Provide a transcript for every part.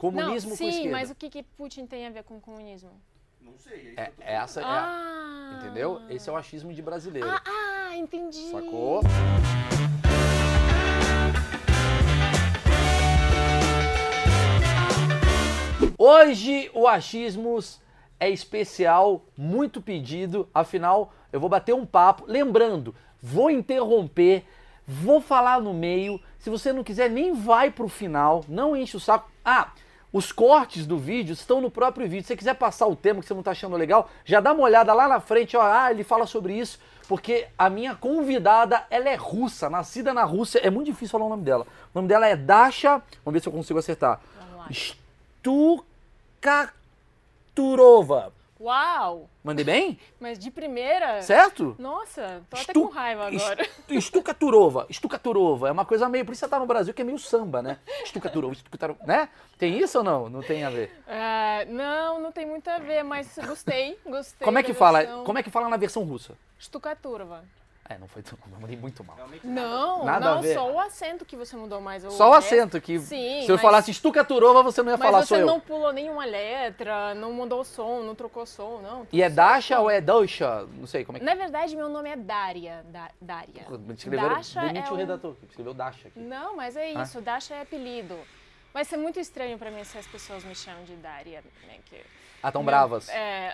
Comunismo não, com sim, esquerda. mas o que, que Putin tem a ver com comunismo? Não sei, é É, tô essa é a, Ah! entendeu? Esse é o achismo de brasileiro. Ah, ah, entendi. Sacou? Hoje o Achismos é especial, muito pedido, afinal eu vou bater um papo. Lembrando, vou interromper, vou falar no meio. Se você não quiser, nem vai pro final, não enche o saco. Ah, os cortes do vídeo estão no próprio vídeo. Se você quiser passar o tema que você não tá achando legal, já dá uma olhada lá na frente, ó, ah, ele fala sobre isso, porque a minha convidada, ela é russa, nascida na Rússia, é muito difícil falar o nome dela. O nome dela é Dasha, vamos ver se eu consigo acertar. Stukaturova. Uau! Mandei bem? Mas de primeira. Certo? Nossa, tô até Estu- com raiva agora. Est- Stukaturova, Stukaturova. É uma coisa meio. Por isso você tá no Brasil, que é meio samba, né? Stukaturova, Stukaturova. Né? Tem isso ou não? Não tem a ver. Ah, não, não tem muito a ver, mas gostei, gostei. Como é que fala? versão. Como é que fala na versão russa? Stukaturva. É, não foi tão. Eu mandei muito mal. Realmente Não, Nada a não, ver. só o acento que você mudou mais. Só o resto- acento que. Sim, se eu mas- falasse Stukaturova, você não ia Mas falar, você sou eu. não pulou nenhuma letra, não mudou o som, não trocou som, não. E é Tudo Dasha ou é Dasha? Não sei como é que. Na verdade, meu nome é Dária. Da, Dária. Escreveram, Dasha demite é o um- redator, que escreveu Dasha aqui. Não, mas é Ah. isso, Dasha é apelido. Vai ser muito estranho pra mim se as pessoas me chamam de Dária. Né, que... Ah, tão Meu- bravas. É.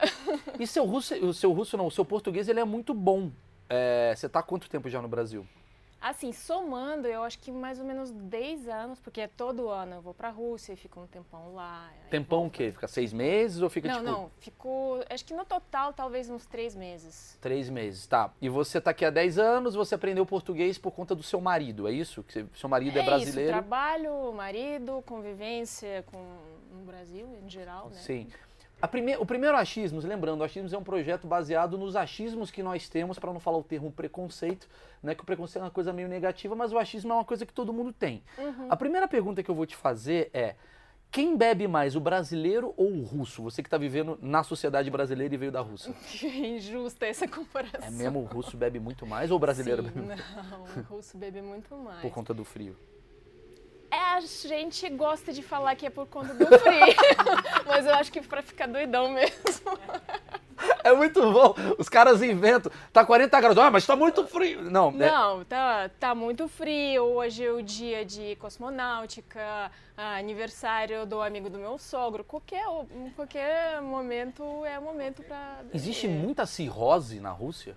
E seu russo, o seu russo não, o seu português ele é muito bom. É, você tá há quanto tempo já no Brasil? Assim, somando, eu acho que mais ou menos 10 anos, porque é todo ano eu vou pra Rússia e fico um tempão lá. Tempão o quê? Fica seis meses ou fica Não, tipo não, ficou, acho que no total talvez uns três meses. três meses? Tá. E você tá aqui há 10 anos, você aprendeu português por conta do seu marido, é isso? Que seu marido é, isso, brasileiro? trabalho, marido, convivência com no Brasil em geral, né? Sim. Prime... O primeiro achismos, lembrando, o achismos é um projeto baseado nos achismos que nós temos, para não falar o termo preconceito, né? Que o preconceito é uma coisa meio negativa, mas o achismo é uma coisa que todo mundo tem. Uhum. A primeira pergunta que eu vou te fazer é: quem bebe mais, o brasileiro ou o russo? Você que está vivendo na sociedade brasileira e veio da Rússia. Injusta essa comparação. É mesmo o russo bebe muito mais ou o brasileiro Sim, bebe Não, o russo bebe muito mais. por conta do frio? É, a gente gosta de falar que é por conta do frio, mas eu acho que pra ficar doidão mesmo. É muito bom. Os caras inventam. Tá 40 graus. Ah, mas tá muito frio. Não, é- Não, tá, tá muito frio. Hoje é o dia de cosmonáutica, ah, aniversário do amigo do meu sogro. Qualquer, qualquer momento é momento pra. existe é, muita cirrose na Rússia?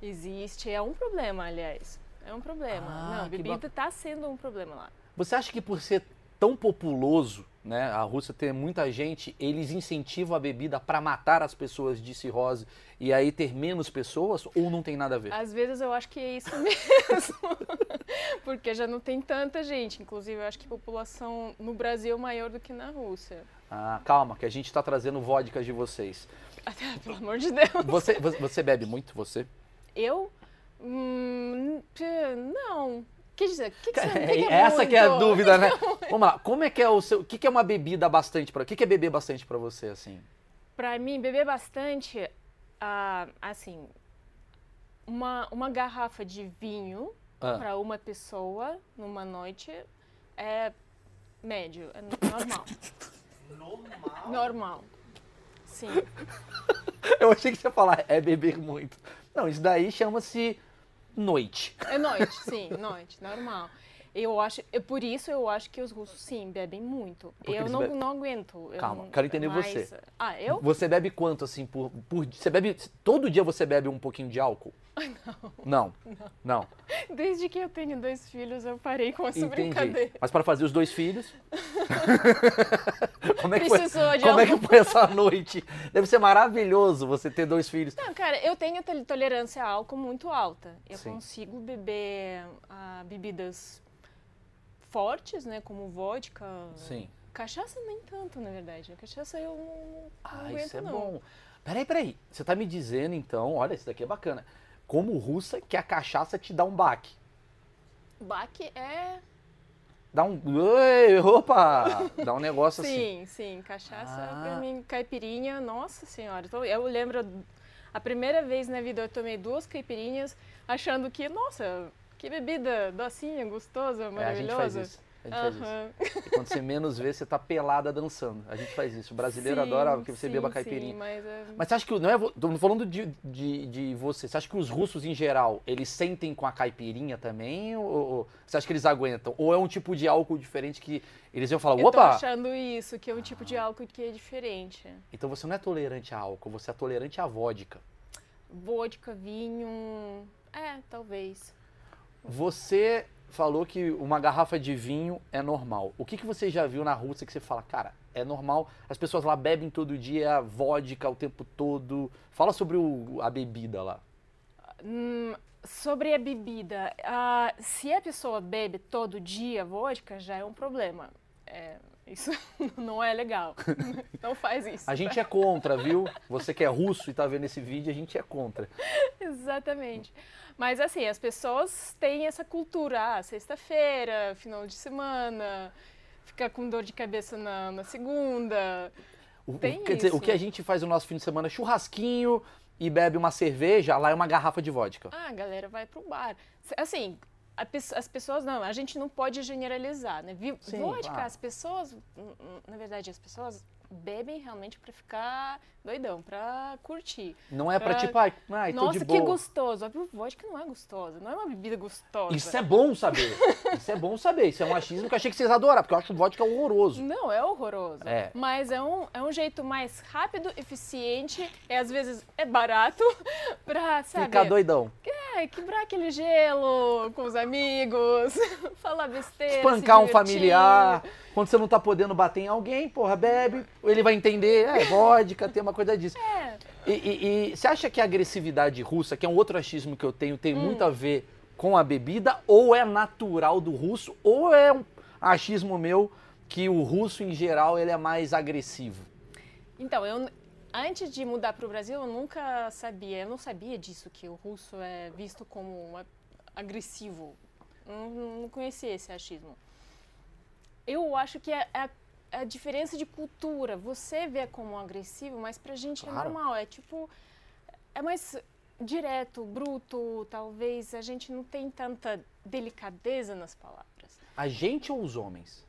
Existe, é um problema, aliás. É um problema. Ah, Não, bebida tá sendo um problema lá. Você acha que por ser tão populoso, né, a Rússia ter muita gente, eles incentivam a bebida para matar as pessoas de cirrose e aí ter menos pessoas ou não tem nada a ver? Às vezes eu acho que é isso mesmo. Porque já não tem tanta gente. Inclusive, eu acho que a população no Brasil é maior do que na Rússia. Ah, calma, que a gente tá trazendo vodkas de vocês. Até, pelo amor de Deus. Você, você bebe muito, você? Eu? Hum, não. Quer dizer, o que, que, você, o que É, que é essa que é a muito? dúvida, né? Vamos lá, como é que é o seu, o que que é uma bebida bastante para, o que que é beber bastante para você assim? Pra mim, beber bastante, ah, assim, uma, uma garrafa de vinho Ah. pra uma pessoa numa noite é médio, é normal. normal. normal. Sim. Eu achei que você ia falar é beber muito. Não, isso daí chama-se noite. É noite, sim, noite, normal. Eu acho, é por isso eu acho que os russos sim bebem muito. Porque eu não, bebem- não aguento. eu Calma, não- quero entender mas- você. Ah, eu? Você bebe quanto assim por, por? Você bebe todo dia você bebe um pouquinho de álcool? Não. Não. Não. Desde que eu tenho dois filhos eu parei com essa Entendi. brincadeira. Mas para fazer os dois filhos? como é que foi? Precisou de Como é algo. que foi essa noite? Deve ser maravilhoso você ter dois filhos. Não, cara, eu tenho tol- tolerância a álcool muito alta. Eu Sim. consigo beber ah, bebidas fortes, né, como vodka. Sim. Cachaça nem tanto, na verdade. A cachaça eu não, não Ah, aguento, isso é não. bom. Peraí, peraí. Você tá me dizendo então, olha, isso daqui é bacana. Como russa, que a cachaça te dá um baque. Baque é... Dá um. Oi, opa! Dá um negócio assim. Sim, sim. Cachaça, Ah. pra mim, caipirinha, nossa senhora. Eu lembro, a primeira vez na vida eu tomei duas caipirinhas, achando que, nossa, que bebida docinha, gostosa, É, a gente maravilhosa. faz isso. A gente faz isso. E quando você menos vê, você tá pelada dançando. A gente faz isso. O brasileiro Sim, adora que você sim, beba sim, caipirinha. mas é- Mas você acha que. Não é, tô falando de, de, de você. Você acha que os russos, em geral, eles sentem com a caipirinha também? Ou, ou você acha que eles aguentam? Ou é um tipo de álcool diferente que eles iam falar: eu tô opa! achando isso, que é um tipo de álcool que é diferente. Então você não é tolerante a álcool, você é tolerante à vodka. Vodka, vinho. É, talvez. Você falou que uma garrafa de vinho é normal. O que, que você já viu na Rússia que você fala, cara, é normal, as pessoas lá bebem todo dia vodka o tempo todo. Fala sobre o- a bebida lá. Hum, sobre a bebida, ah, se a pessoa bebe todo dia vodka, já é um problema. É, isso não é legal. Não faz isso. A gente é contra, viu? Você que é russo e tá vendo esse vídeo, a gente é contra. Exatamente. Mas assim, as pessoas têm essa cultura, ah, sexta-feira, final de semana, ficar com dor de cabeça na, na segunda. O, Tem quer dizer, o isso. que a gente faz no nosso fim de semana é churrasquinho e bebe uma cerveja, lá é uma garrafa de vodka. Ah, a galera vai pro bar. Assim, as pessoas não, a gente não pode generalizar, né? Sim, Vodka, claro. as pessoas, na verdade, as pessoas bebem realmente pra ficar doidão, pra curtir. Não é pra Ah, tipo, ai, ai tô Nossa, de que boa. gostoso. A vodka não é gostosa, não é uma bebida gostosa. Isso é bom saber. Isso é bom saber. Isso é um achismo que eu achei que vocês adoraram, porque eu acho vodka horroroso. Não, é horroroso. É. Mas é um, é um jeito mais rápido, eficiente, e às vezes é barato pra, sabe? Ficar doidão. É, quebrar aquele gelo com os amigos, falar besteira. Espancar um familiar. Quando você não tá podendo bater em alguém, porra, bebe. Ele vai entender, é vodka, tem uma coisa disso. É. E, e- e você acha que a agressividade russa, que é um outro achismo que eu tenho, tem muito a ver com a bebida, ou é natural do russo, ou é um achismo meu que o russo, em geral, ele é mais agressivo? Então, eu, antes de mudar para o Brasil, eu nunca sabia, eu não sabia disso, que o russo é visto como agressivo. Não, não conhecia esse achismo. Eu acho que é a, a diferença de cultura. Você vê como agressivo, mas pra gente Claro. é normal. É tipo, é mais direto, bruto, talvez. A gente não tem tanta delicadeza nas palavras. A gente ou os homens?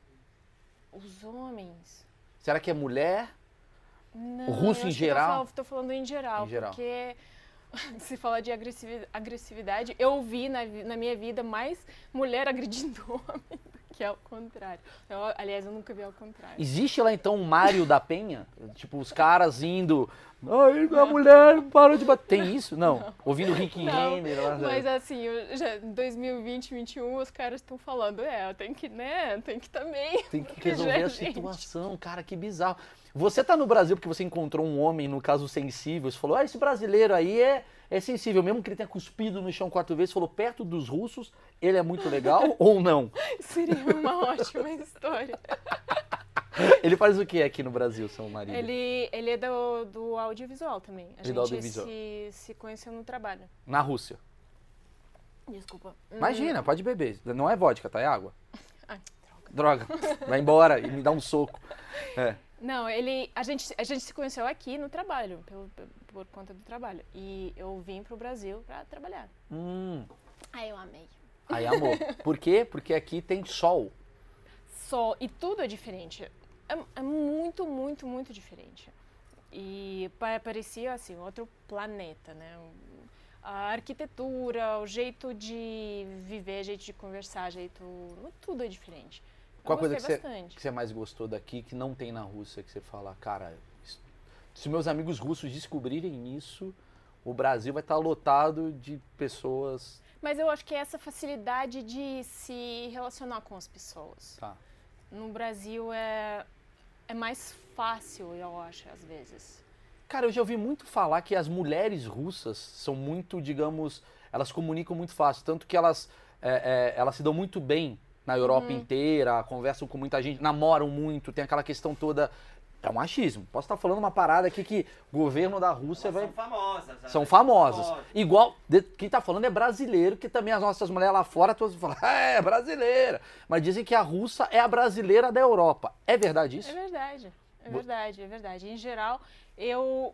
Os homens... Será que é mulher? Não, O russo em geral? tô falando em geral, Em geral. porque se falar de agressivi- agressividade, eu vi na, vi- na minha vida mais mulher agredindo homem que ao contrário. Eu, aliás, eu nunca vi ao contrário. Existe lá então um Mário da Penha? Tipo, os caras indo. Ai, a mulher parou de bater. Tem isso? Não. Ouvindo Rick Não, Renner lá. Mas assim, já, em 2020, 2021, os caras estão falando, é, tem que, né, tem que também. Tem que resolver é a gente. situação, cara, que bizarro. Você tá no Brasil porque você encontrou um homem, no caso, sensível, você falou, ah, esse brasileiro aí é, é sensível, mesmo que ele tenha cuspido no chão quatro vezes, falou, perto dos russos, ele é muito legal ou não? Seria uma ótima história. Ele faz o que aqui no Brasil, seu marido? Ele, ele é do, do audiovisual também. A Ele é gente audiovisual. Se, se conheceu no trabalho. Na Rússia. Desculpa. Imagina, pode beber. Não é vodka, tá? É água. Ai, Droga. Vai embora e me dá um soco. É. Não, ele, a gente, a gente se conheceu aqui no trabalho, pelo, por conta do trabalho. E eu vim pro Brasil pra trabalhar. Hum. Aí eu amei. Aí, amor. Por quê? Porque aqui tem sol. Só, e tudo é diferente. É, é muito, muito, muito diferente. E pa- parecia assim, outro planeta, né? A arquitetura, o jeito de viver, jeito de conversar, jeito. Tudo é diferente. Qual a coisa que você, que você mais gostou daqui que não tem na Rússia? Que você fala, cara, se meus amigos russos descobrirem isso, o Brasil vai estar lotado de pessoas. Mas eu acho que é essa facilidade de se relacionar com as pessoas. Tá. No Brasil é, é mais fácil, eu acho, às vezes. Cara, eu já ouvi muito falar que as mulheres russas são muito, digamos, elas comunicam muito fácil, tanto que elas, é, é, elas se dão muito bem na Europa inteira, conversam com muita gente, namoram muito, tem aquela questão toda. É um machismo. Posso estar falando uma parada aqui que o governo da Rússia vai. São famosas. né? São famosas. Igual, de- quem tá falando é brasileiro, que também as nossas mulheres lá fora, todas falam, é, brasileira. Mas dizem que a russa é a brasileira da Europa. É verdade É isso? verdade, é verdade, é verdade. Em geral, eu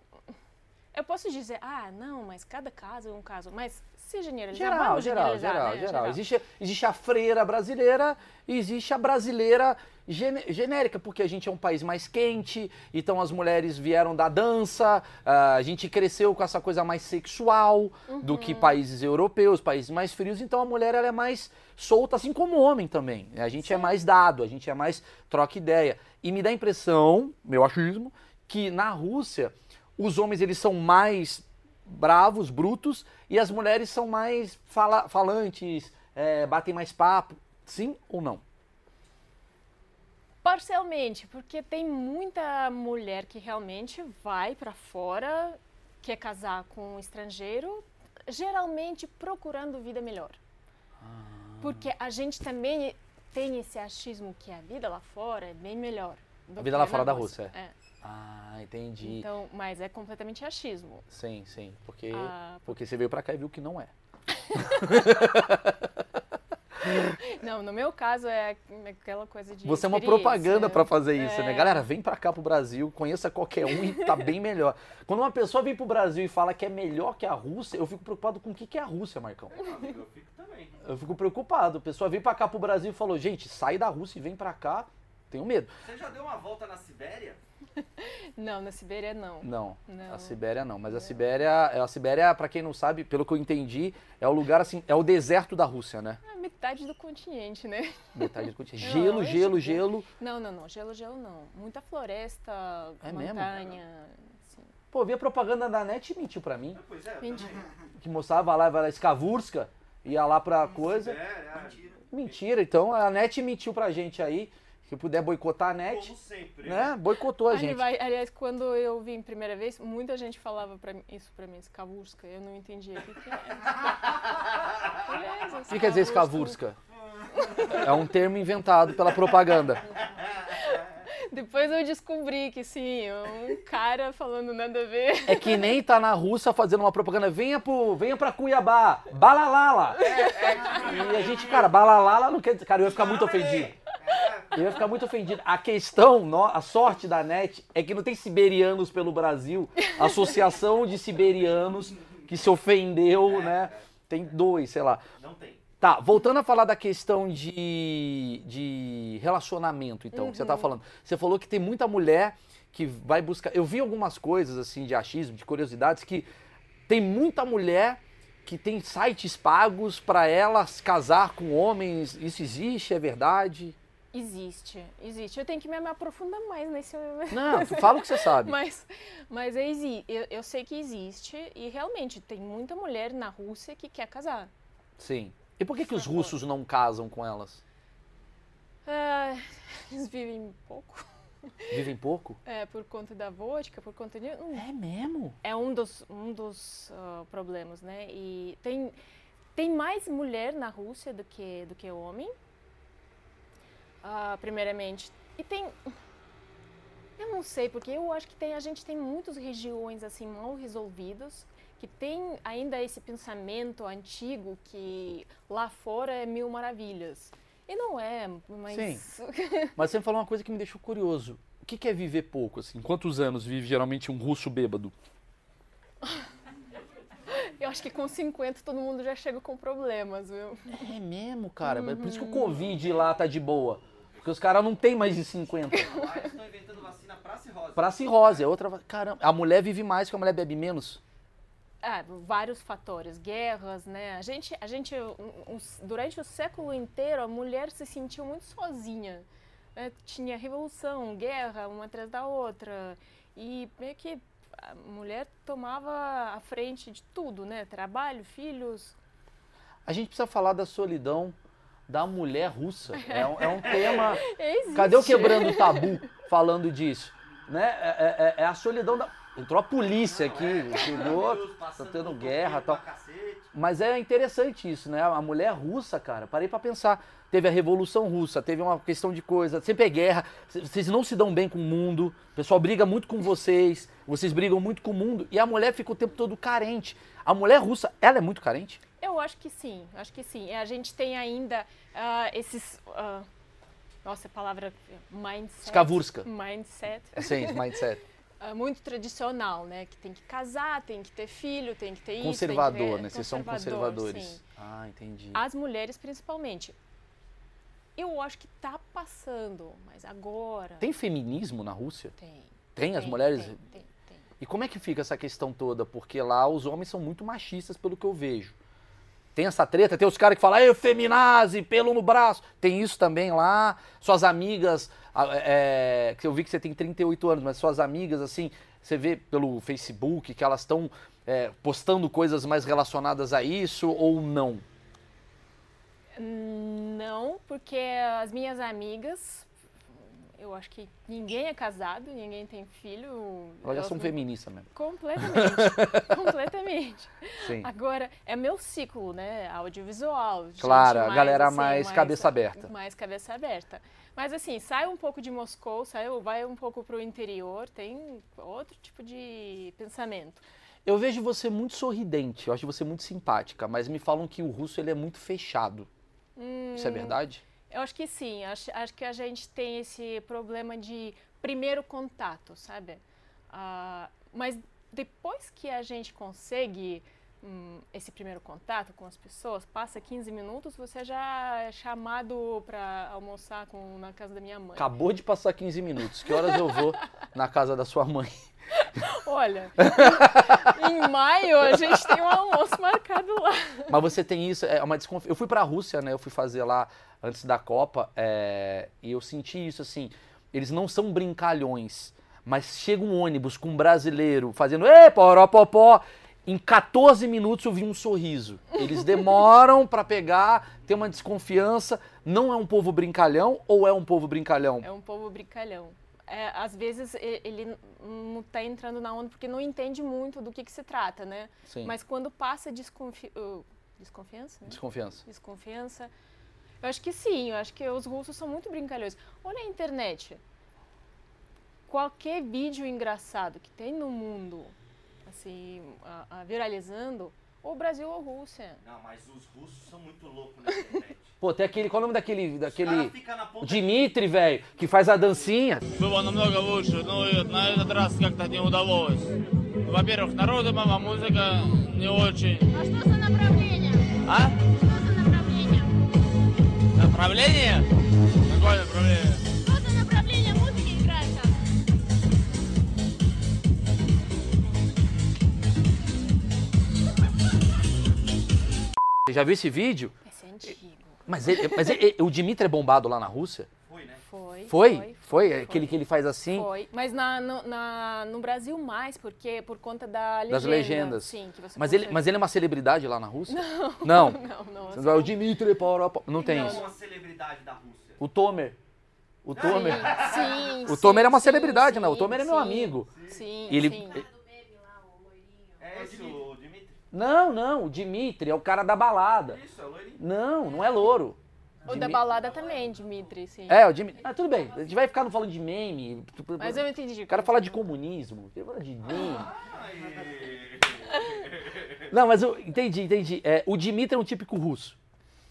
eu posso dizer, ah, não, mas cada caso é um caso. Mas se generalizar. Geral, geral, generalizar, geral, né? geral. Existe, existe a freira brasileira e existe a brasileira gene- genérica, porque a gente é um país mais quente, então as mulheres vieram da dança, ah, a gente cresceu com essa coisa mais sexual do que países europeus, países mais frios, então a mulher ela é mais solta, assim como o homem também. A gente é mais dado, a gente é mais troca ideia. E me dá a impressão, meu achismo, que na Rússia os homens eles são mais bravos, brutos, e as mulheres são mais fala- falantes, é, batem mais papo. Sim ou não? Parcialmente, porque tem muita mulher que realmente vai para fora, quer casar com um estrangeiro, geralmente procurando vida melhor. Porque a gente também tem esse achismo que a vida lá fora é bem melhor. A vida lá fora da Rússia, É. Ah, entendi. Então, mas é completamente achismo. Sim, sim. Porque, Ah, porque você veio pra cá e viu que não é. Não, no meu caso é aquela coisa de. Você é uma propaganda pra fazer isso, né? É. Galera, vem pra cá pro Brasil, conheça qualquer um e tá bem melhor. Quando uma pessoa vem pro Brasil e fala que é melhor que a Rússia, eu fico preocupado com o que que é a Rússia, Marcão. Eu fico também. Eu fico preocupado. A pessoa veio pra cá pro Brasil e falou, gente, sai da Rússia e vem pra cá. Tenho medo. Você já deu uma volta na Sibéria? Não, na Sibéria não. Não, Não. a Sibéria não. Mas a Sibéria, a Sibéria, pra quem não sabe, pelo que eu entendi, é o lugar assim, é o deserto da Rússia, né? É metade do continente, né? Metade do continente. Não, Gelo, é gelo, gelo. Não, não, não. Gelo, gelo não. Muita floresta, É mesmo? montanha. assim. Pô, vi a propaganda da NET e mentiu pra mim. Pois é, também. Que mostrava lá, vai lá, Skavurska, ia lá pra coisa. Sibéria, mentira. Mentira, então a NET mentiu pra gente aí. Se puder boicotar a NET, Como sempre. né? Boicotou a gente. vai- aliás, quando eu vim primeira vez, muita gente falava pra mim, isso pra mim, Skavurska. Eu não entendia o que, que é. Beleza, O que quer dizer Skavurska? É um termo inventado pela propaganda. Depois eu descobri que sim, um cara falando nada a ver. É que nem tá na Rússia fazendo uma propaganda, venha, pro, venha pra Cuiabá, balalala. E a gente, cara, balalala não quer dizer. Cara, eu ia ficar muito ofendido. Eu ia ficar muito ofendido. A questão, a sorte da NET é que não tem siberianos pelo Brasil, associação de siberianos que se ofendeu, né? Tem dois, sei lá. Não tem. Tá, voltando a falar da questão de, de relacionamento, então, que você tá falando. Você falou que tem muita mulher que vai buscar. Eu vi algumas coisas, assim, de achismo, de curiosidades, que tem muita mulher que tem sites pagos pra ela se casar com homens. Isso existe? É verdade? Existe, existe. Eu tenho que me aprofundar mais nesse. Não, fala o que você sabe. Mas, mas é eu, eu sei que existe e realmente tem muita mulher na Rússia que quer casar. Sim. E por que, que os russos não casam com elas? Ah, eles vivem pouco. Vivem pouco? É, por conta da vodka, por conta de. hum, É mesmo? É um dos, um dos ah, problemas, né? E tem, tem mais mulher na Rússia do que, do que homem, ah, primeiramente. E tem. Eu não sei, porque eu acho que tem, a gente tem muitas regiões assim mal resolvidas, que tem ainda esse pensamento antigo que lá fora é mil maravilhas. E não é, mas. Mas você me falou uma coisa que me deixou curioso. O que é viver pouco, assim? Quantos anos vive geralmente um russo bêbado? eu acho que com 50 todo mundo já chega com problemas, viu? É mesmo, cara. Por isso que o Covid lá tá de boa. Porque os caras não tem mais de 50. Lá eles estão inventando vacina pra cirrose. Pra cirrose, é outra. Caramba, a mulher vive mais que a mulher bebe menos. Ah, vários fatores, guerras, né? A gente, a gente um- um- durante o século inteiro, a mulher se sentiu muito sozinha. né? Tinha revolução, guerra, uma atrás da outra. E meio que a mulher tomava a frente de tudo, né? Trabalho, filhos. A gente precisa falar da solidão da mulher russa. É um, é um tema. Existe. Cadê o quebrando o tabu falando disso? Né? É, é- é a solidão da. Entrou a polícia aqui, chegou, Deus, tá tendo guerra e tal. Mas é interessante isso, né? A mulher russa, cara, parei pra pensar. Teve a Revolução Russa, teve uma questão de coisa, sempre é guerra, vocês não se dão bem com o mundo, o pessoal briga muito com vocês, vocês brigam muito com o mundo, e a mulher fica o tempo todo carente. A mulher russa, ela é muito carente? Eu acho que sim, acho que sim. A gente tem ainda ah, esses. ah, nossa, a palavra mindset. Skavurska. Mindset. Sim, mindset. ah, muito tradicional, né? Que tem que casar, tem que ter filho, tem que ter isso. Conservador, ter... né? Vocês são Conservador, conservadores. sim. Ah, entendi. As mulheres, principalmente. Eu acho que tá passando, mas agora. Tem feminismo na Rússia? Tem. Tem as tem, mulheres? Tem, tem, tem. E como é que fica essa questão toda? Porque lá os homens são muito machistas, pelo que eu vejo. Tem essa treta, tem os caras que falam, feminazi, pelo no braço. Tem isso também lá. Suas amigas, ah, é, que eu vi que você tem 38 anos, mas suas amigas, assim, você vê pelo Facebook que elas estão é, postando coisas mais relacionadas a isso ou não? Não, porque as minhas amigas, eu acho que ninguém é casado, ninguém tem filho. Elas são não- feministas mesmo. Completamente. completamente. Sim. Agora, é meu ciclo, né? Audiovisual. Claro, a mais, galera assim, mais cabeça aberta. Mais cabeça aberta. Mas assim, sai um pouco de Moscou, sai, vai um pouco pro interior, tem outro tipo de pensamento. Eu vejo você muito sorridente, eu acho você muito simpática, mas me falam que o russo ele é muito fechado. Isso é Hum, verdade? Eu acho que sim, acho, acho que a gente tem esse problema de primeiro contato, sabe? Ah, mas depois que a gente consegue hum, esse primeiro contato com as pessoas, passa 15 minutos, você já é chamado para almoçar com, na casa da minha mãe. Acabou de passar 15 minutos. Que horas eu vou na casa da sua mãe? Olha, em maio a gente tem um almoço marcado lá. Mas você tem isso, é uma desconfiança. Eu fui pra Rússia, né? Eu fui fazer lá antes da Copa é, e eu senti isso assim. Eles não são brincalhões, mas chega um ônibus com um brasileiro fazendo ê, poropopó. Em 14 minutos eu vi um sorriso. Eles demoram pra pegar, tem uma desconfiança. Não é um povo brincalhão ou é um povo brincalhão? É um povo brincalhão. É, às vezes ele não está entrando na onda porque não entende muito do que, que se trata, né? Sim. Mas quando passa desconfi desconfiança, né? Desconfiança. desconfiança, eu acho que sim. Eu acho que os russos são muito brincalhões. Olha a internet. Qualquer vídeo engraçado que tem no mundo, assim, a- a viralizando, ou Brasil ou Rússia. Não, mas os russos são muito loucos na internet. Pô, tem aquele. Qual é o nome daquele. Os daquele caras ficam na ponta Dimitri, velho, que faz a dancinha. Было намного лучше, но и на этот раз как-то не удалось. Во-первых, народу мама музыка не очень. А что за направление? А? Что за направление? Направление? Какое направление? Что за направление Você já viu esse vídeo? Esse é antigo. Mas, ele, mas ele- o Dimitri é bombado lá na Rússia? foi, né? Foi. Foi? Foi? Aquele que ele faz assim? Foi, mas na, no, na- no Brasil mais, porque por conta da legenda. Das legendas. Sim, que você Mas ele, mas ele é uma celebridade lá na Rússia? Não. Não. Não, não. Você vai, o Dimitri, pora, pora. não tem Não, isso. uma celebridade da Rússia. O Tomer. O Tomer. Sim, O sim, Tomer é uma sim, celebridade, né? O Tomer é meu sim. amigo. Sim, E ele- sim. É esse o Dimitri? Não, não, o Dimitri é o cara da balada. Isso, é o loirinho. Não, não é louro. O da Dimi- balada também, Dimitri, sim. É, o Dimitri. Ah, tudo bem. A gente vai ficar falando de meme. Mas eu entendi. O cara fala de comunismo, ele fala de meme. Não, mas eu entendi, entendi. É, o Dimitri é um típico russo.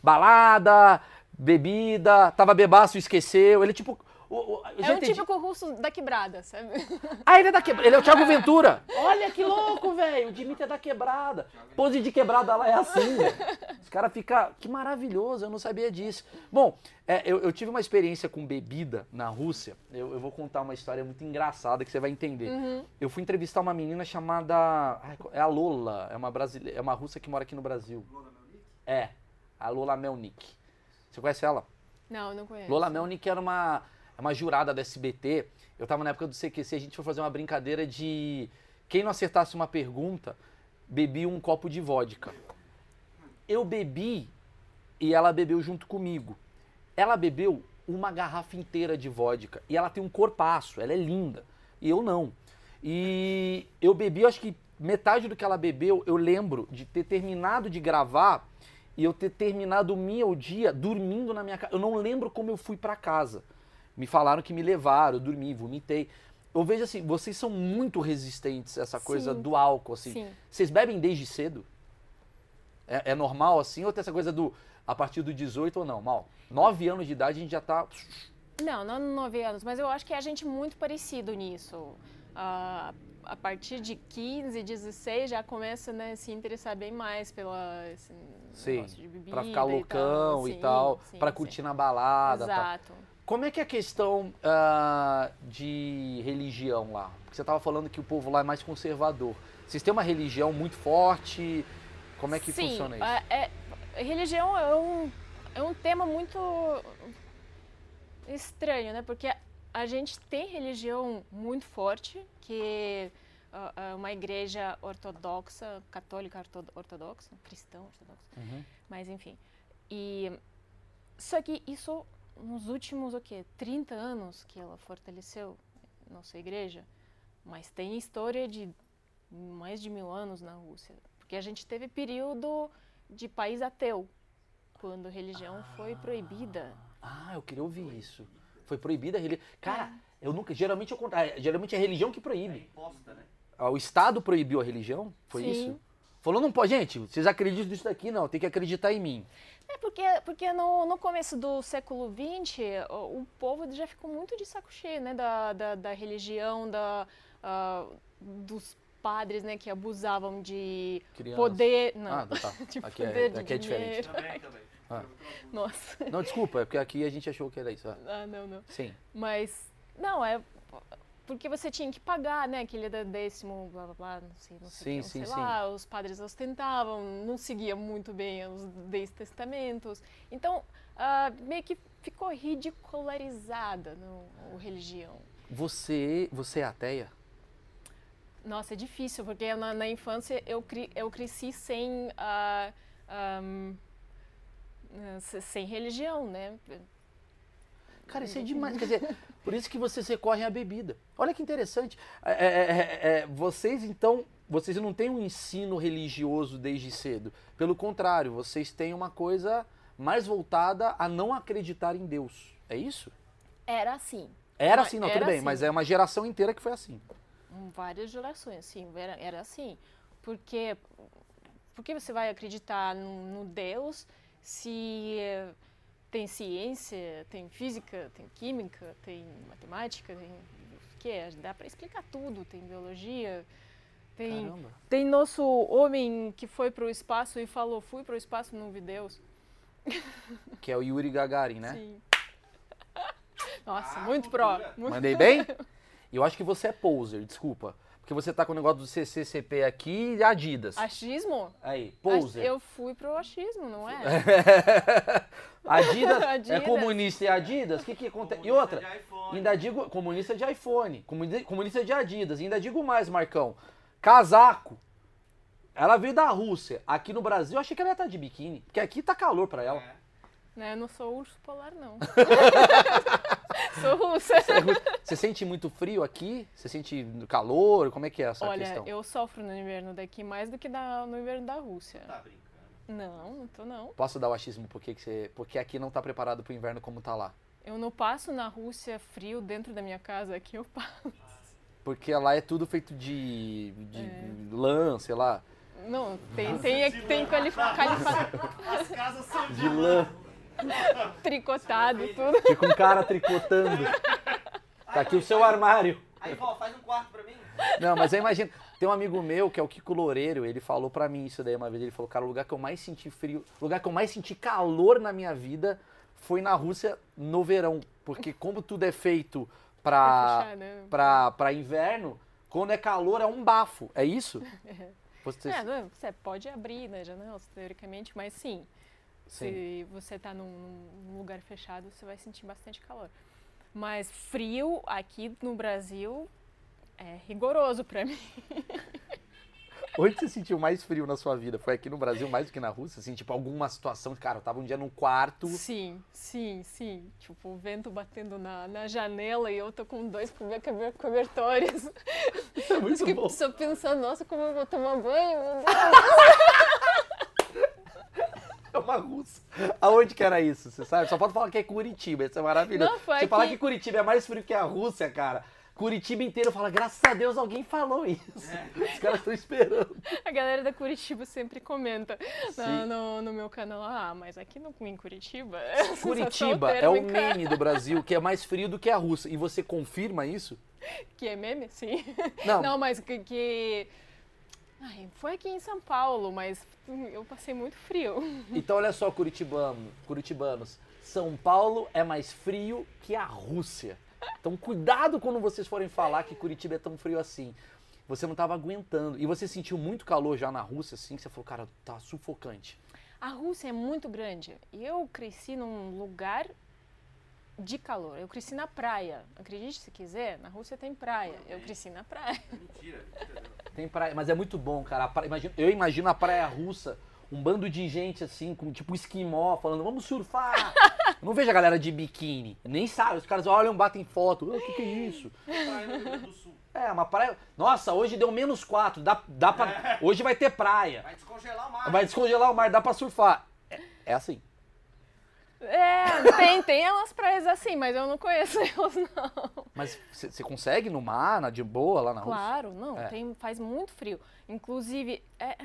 Balada, bebida, tava bebaço, esqueceu. Ele é tipo. O- o- É um entendi. típico russo da quebrada, sabe? Ah, ele é da quebrada. Ele é o Thiago Ventura. Olha que louco, velho. O Dimitri é da quebrada. Pose de quebrada lá é assim, velho. Os caras ficam. Que maravilhoso, eu não sabia disso. Bom, é, eu, eu tive uma experiência com bebida na Rússia. Eu, eu vou contar uma história muito engraçada que você vai entender. Eu fui entrevistar uma menina chamada. ai, É a Lola. É uma brasileira. É uma russa que mora aqui no Brasil. É. A Lola Melnik. Você conhece ela? Não, não conheço. Lola Melnik era uma, uma jurada da SBT. Eu tava na época do CQC, a gente foi fazer uma brincadeira de quem não acertasse uma pergunta, bebia um copo de vodka. Eu bebi e ela bebeu junto comigo. Ela bebeu uma garrafa inteira de vodka e ela tem um corpaço, ela é linda. E eu não. E eu bebi, acho que metade do que ela bebeu, eu lembro de ter terminado de gravar e eu ter terminado o meu dia dormindo na minha casa. Eu não lembro como eu fui pra casa. Me falaram que me levaram, eu dormi, vomitei. Eu vejo assim, vocês são muito resistentes a essa coisa Sim. do álcool, assim. Sim. Vocês bebem desde cedo? É, é normal assim? Ou tem essa coisa do a partir do 18 ou não? Mal, 9 anos de idade a gente já tá. Não, não nove anos, mas eu acho que a gente é muito parecido nisso. Ah, a partir de 15, 16 já começa né, a se interessar bem mais pela esse Sim, negócio de bebida pra ficar e loucão e Sim, tal, sim, pra sim. curtir na balada, tal. Como é que é a questão ah, de religião lá? Porque você tava falando que o povo lá é mais conservador. Vocês têm uma religião muito forte? Como é que Sim, funciona isso? é- a religião é um, é um tema muito estranho, né? Porque a, gente tem religião muito forte, que é uma igreja ortodoxa, católica orto- ortodoxa, cristã ortodoxa, Uhum. mas enfim. E só que isso nos últimos o quê? 30 anos que ela fortaleceu nossa igreja, mas tem história de mais de mil anos na Rússia, porque a gente teve período de país ateu, quando a religião foi proibida. Ah, eu queria ouvir isso. Foi proibida a religião. Cara, É. eu nunca. Geralmente, eu, conto- ah, geralmente é a religião que É proíbe. imposta, né? Ah, O Estado proibiu a religião? Foi Sim. isso? Falou, não pode. Gente, vocês acreditam nisso daqui? Não, tem que acreditar em mim. É porque, porque no, no começo do século XX, o, o povo já ficou muito de saco cheio, né? Da, da, da religião, da, ah, dos padres, né? Que abusavam de Criança. poder... Não, Ah, tá. de Aqui é, poder, de aqui é diferente. dinheiro. Também, também. Ah. Nossa. Não, desculpa, é porque aqui a gente achou que era isso. ah. Ah, não, não. Sim. Mas, não, é porque você tinha que pagar, né? Aquele décimo, blá blá blá, não sei, não sei, Sim, que, sim, sei lá. Os padres ostentavam, não seguia muito bem os dez testamentos. Então, ah, meio que ficou ridicularizada no, a religião. Você, você é ateia? Nossa, é difícil, porque na, na infância eu, cri, eu cresci sem, ah, ahm, ah, se- sem religião, né? Cara, isso é demais. Quer dizer, por isso que vocês recorrem à bebida. Olha que interessante. É, é, é, é, vocês, então, vocês não têm um ensino religioso desde cedo. Pelo contrário, vocês têm uma coisa mais voltada a não acreditar em Deus. É isso? Era assim. Era assim, não, era tudo bem, assim. mas é uma geração inteira que foi assim. Hum, Várias gerações, sim, era, era assim. Porque, porque você vai acreditar no, no Deus se tem ciência, tem física, tem química, tem matemática, tem o que dá para explicar tudo, tem biologia, tem Caramba. tem nosso homem que foi para o espaço e falou fui para o espaço não vi Deus. Que é o Yuri Gagarin, né? Sim. Nossa, Ah, muito pró. cultura. Muito... Mandei bem? E eu acho que você é poser, desculpa. Porque você tá com o negócio do CCCP aqui e Adidas. Achismo? Aí, poser. Eu fui pro achismo, não é? Adidas, é Adidas. comunista e Adidas? O que que acontece? E Comunista outra, de iPhone. ainda digo comunista de iPhone, comuni- comunista de Adidas. Ainda digo mais, Marcão. Casaco. Ela veio da Rússia. Aqui no Brasil, eu achei que ela ia estar de biquíni. Porque aqui tá calor pra ela. É. Né, Eu não sou urso polar, não. sou russa. Você sente muito frio aqui? Você sente calor? Como é que é essa Olha, questão? eu sofro no inverno daqui mais do que da- no inverno da Rússia. Tá brincando. Não, não tô não. Posso dar o achismo por que que você... Porque aqui não tá preparado pro inverno como tá lá. Eu não passo na Rússia frio dentro da minha casa, aqui eu passo. Porque lá é tudo feito de, de É. lã, sei lá. Não, tem, tem, tem qualifa, qualifa, As casas são de De lã. tricotado, tudo. Fica um cara tricotando. Tá aqui o seu armário. Aí, vó, faz um quarto pra mim. Não, mas eu imagino. Tem um amigo meu, que é o Kiko Loureiro, ele falou pra mim isso daí uma vez. Ele falou, cara, o lugar que eu mais senti frio, o lugar que eu mais senti calor na minha vida foi na Rússia no verão. Porque como tudo é feito pra, Fechar, né? pra, pra inverno, quando é calor é um bafo. É isso? Você, É, não, você pode abrir né, janelas, teoricamente, mas sim, sim. Se você está num, num lugar fechado, você vai sentir bastante calor. Mas frio aqui no Brasil é rigoroso para mim. Onde você sentiu mais frio na sua vida? Foi aqui no Brasil mais do que na Rússia? Assim, tipo, alguma situação, cara, eu tava um dia num quarto. Sim, sim, sim. Tipo, o vento batendo na, na janela e eu tô com dois cober- cober- cobertores. Isso é muito Fiquei bom. só pensando, nossa, como eu vou tomar banho? É uma russa. Aonde que era isso, você sabe? Só pode falar que é Curitiba, isso é maravilhoso. Não, foi você falar aqui. que Curitiba é mais frio que a Rússia, cara. Curitiba inteiro fala, graças a Deus alguém falou isso. Os caras estão esperando. A galera da Curitiba sempre comenta no, no, no meu canal. Ah, mas aqui no, em Curitiba. Curitiba é o vem cá." meme do Brasil que é mais frio do que a Rússia. E você confirma isso? Que é meme? Sim. Não. Não, mas que. que- Ai, foi aqui em São Paulo, mas hum, eu passei muito frio. Então olha só, Curitibano, curitibanos. São Paulo é mais frio que a Rússia. Então cuidado quando vocês forem falar que Curitiba é tão frio assim. Você não estava aguentando. E você sentiu muito calor já na Rússia, assim, que você falou, cara, tá sufocante. A Rússia é muito grande. Eu cresci num lugar de calor. Eu cresci na praia. Acredite se quiser, na Rússia tem praia. Eu cresci na praia. Mentira. Tem praia, mas é muito bom, cara. A praia- imagina- eu imagino a praia russa, um bando de gente assim, com tipo esquimó, falando, vamos surfar. Eu não vejo a galera de biquíni. Nem sabe, os caras olham, batem foto. "Ah, O que, que é isso? Praia no Rio Grande do Sul. É, uma praia. Nossa, hoje deu menos quatro. Dá, dá pra... Hoje vai ter praia. Vai descongelar o mar. Vai descongelar o mar, dá pra surfar. É, é assim. É, tem, tem umas praias assim, mas eu não conheço elas, não. Mas você consegue no mar, na de boa, lá na Rússia? Claro, não, É. tem, faz muito frio. Inclusive, é,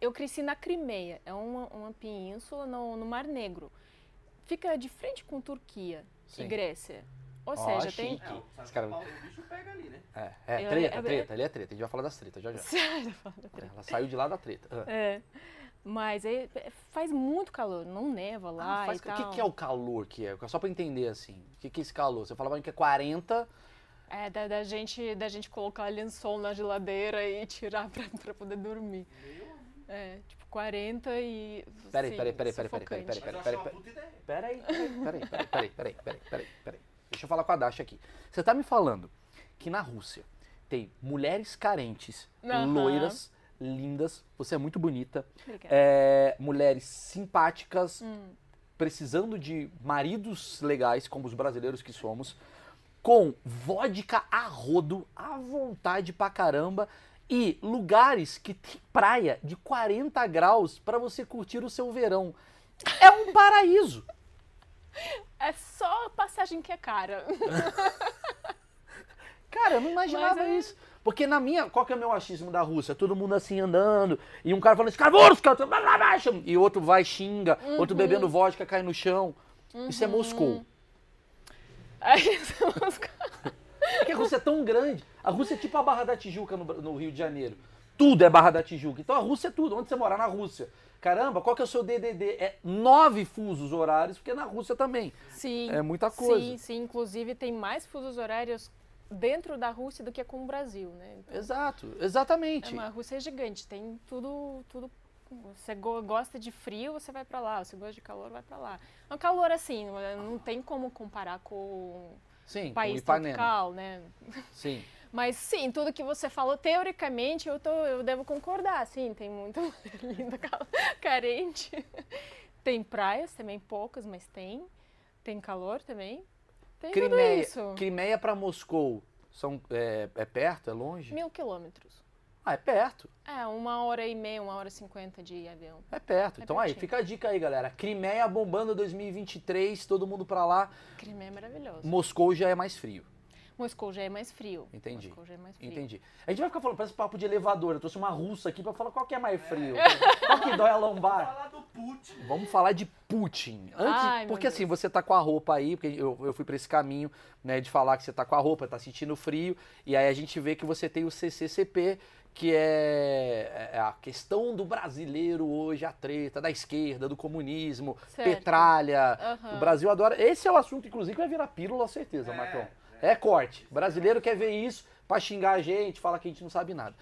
eu cresci na Crimeia, é uma, uma península no, no Mar Negro. Fica de frente com Turquia Sim. e Grécia. Ou Ó, seja, tem. chique. É, o, sabe Esse cara- o bicho pega ali, né? É, é, treta, treta, ali é treta. A gente vai falar das tretas já já. Ela saiu de lá da treta. Ah. É, mas é- é- faz muito calor, não neva lá Ah, faz- e o tal. que, que é o calor que é? Só pra entender assim. O que, que é esse calor? Você falava que é 40. É, da, da gente, da gente colocar lençol na geladeira e tirar pra, pra poder dormir. É, tipo 40 e. Peraí, peraí, peraí, peraí, peraí, peraí, peraí, peraí. Peraí, peraí, peraí, peraí, peraí, peraí, peraí, peraí, peraí. Deixa eu falar com a Dasha aqui. Você tá me falando que na Rússia tem mulheres carentes, loiras, lindas, você é muito bonita, é, mulheres simpáticas, Hum. precisando de maridos legais, como os brasileiros que somos, com vodka a rodo, à vontade pra caramba, e lugares que tem praia de 40 graus pra você curtir o seu verão. É um paraíso. É só passagem que é cara. Cara, eu não imaginava é- isso. Porque na minha, qual que é o meu achismo da Rússia? Todo mundo assim andando, e um cara falando blá", e outro vai xinga, outro Uhum. bebendo vodka cai no chão. Isso é Moscou. Aí, Porque a Rússia é tão grande. A Rússia é tipo a Barra da Tijuca no, no Rio de Janeiro. Tudo é Barra da Tijuca. Então a Rússia é tudo. Onde você mora? Na Rússia. Caramba, qual que é o seu DDD? É nove fusos horários, porque é na Rússia também. sim. É muita coisa. Sim, sim. Inclusive tem mais fusos horários dentro da Rússia do que com o Brasil, né? Então, Exato, é exatamente. uma, a Rússia é gigante, tem tudo, tudo. Você go- gosta de frio, você vai pra lá. Você gosta de calor, vai pra lá. É um calor assim, não é- tem como comparar com o Sim, com país Ipanema. tropical, né? Sim. Mas sim, tudo que você falou, teoricamente, eu, tô, eu devo concordar, sim, tem linda, ca- carente. Tem praias também, poucas, mas tem. Tem calor também. Tem Crimeia, isso. Crimeia pra Moscou são, é, é perto? É longe? Mil quilômetros. Ah, é perto. É, uma hora e meia, uma hora e cinquenta de avião. É perto. É então aí, pertinho. fica a dica aí, galera. Crimeia bombando 2023, todo mundo pra lá. Crimeia é maravilhoso. Moscou já é mais frio. Moscou já é mais frio. Entendi. Moscou já é mais frio. Entendi. A gente vai ficar falando, parece papo de elevador. Eu trouxe uma russa aqui pra falar qual que é mais frio. Qual que dói a lombar? Falar do Putin. Vamos falar de Putin. Antes, Ai, porque assim, você tá com a roupa aí, porque eu, eu fui pra esse caminho, né, de falar que você tá com a roupa, tá sentindo frio, e aí a gente vê que você tem o CCCP, que é, é a questão do brasileiro hoje, a treta da esquerda, do comunismo, Certo. petralha. Aham. O Brasil adora. Esse é o assunto, inclusive, que vai virar pílula, certeza, É, Marcão. É corte. Brasileiro quer ver isso pra xingar a gente, falar que a gente não sabe nada.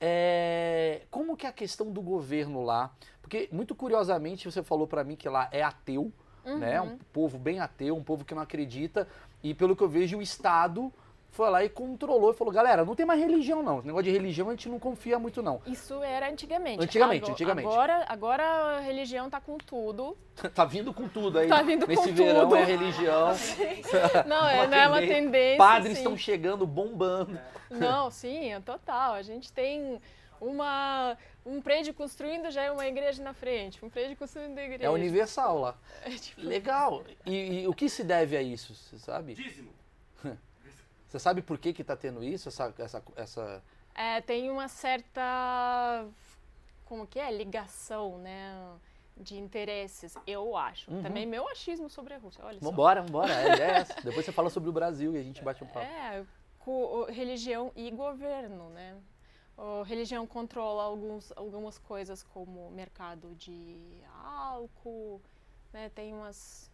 É, como que é a questão do governo lá? Porque, muito curiosamente, você falou pra mim que lá é ateu, né? Um povo bem ateu, um povo que não acredita. E pelo que eu vejo, o Estado foi lá e controlou e falou, galera, não tem mais religião não. Esse negócio de religião a gente não confia muito não. Isso era antigamente. Antigamente, Agora- antigamente. Agora, agora a religião tá com tudo. tá vindo com tudo aí. Tá vindo com Nesse verão tudo. é religião. Não, é, não é uma tendência. Padres estão chegando bombando. Não, sim, é total. A gente tem uma um prédio construindo já é uma igreja na frente, um prédio construindo a igreja. É universal lá. É tipo, Legal. E, e o que se deve a isso, você sabe? Dízimo. Você sabe por que que tá tendo isso? Essa, essa, essa... É, tem uma certa, como que é, ligação, né, de interesses, eu acho. Uhum. Também meu achismo sobre a Rússia, olha só. Vambora, vambora. A ideia é essa. Depois você fala sobre o Brasil e a gente bate um papo. É, com o- religião e governo, né? A religião controla alguns, algumas coisas como mercado de álcool, né? Tem umas,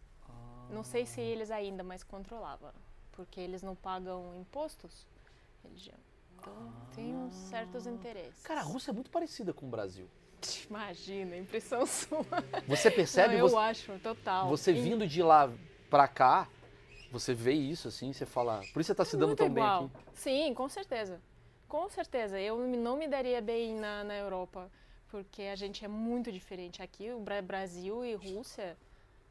não sei se eles ainda, mas controlava, porque eles não pagam impostos, religião. Então tem uns certos interesses. Cara, a Rússia é muito parecida com o Brasil. Imagina, impressão sua. Você percebe, não, eu você, acho, total. você vindo de lá pra cá, você vê isso assim, você fala. Por isso você tá se dando tão bem igual. aqui. Sim, com certeza. Com certeza. Eu não me daria bem na, na Europa, porque a gente é muito diferente. Aqui, o Bra- Brasil e Rússia,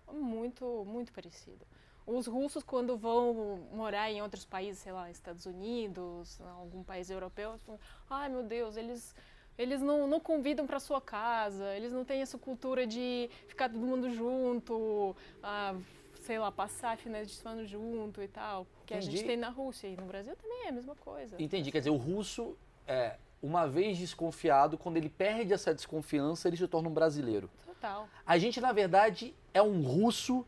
é muito, muito parecido. Os russos, quando vão morar em outros países, sei lá, Estados Unidos, algum país europeu, falam, ai meu Deus, eles, eles não, não convidam para sua casa, eles não têm essa cultura de ficar todo mundo junto, ah, sei lá, passar finais de semana junto e tal, que a Entendi. gente tem na Rússia. E no Brasil também é a mesma coisa. Entendi. Quer dizer, o russo, é, uma vez desconfiado, quando ele perde essa desconfiança, ele se torna um brasileiro. Total. A gente, na verdade, é um russo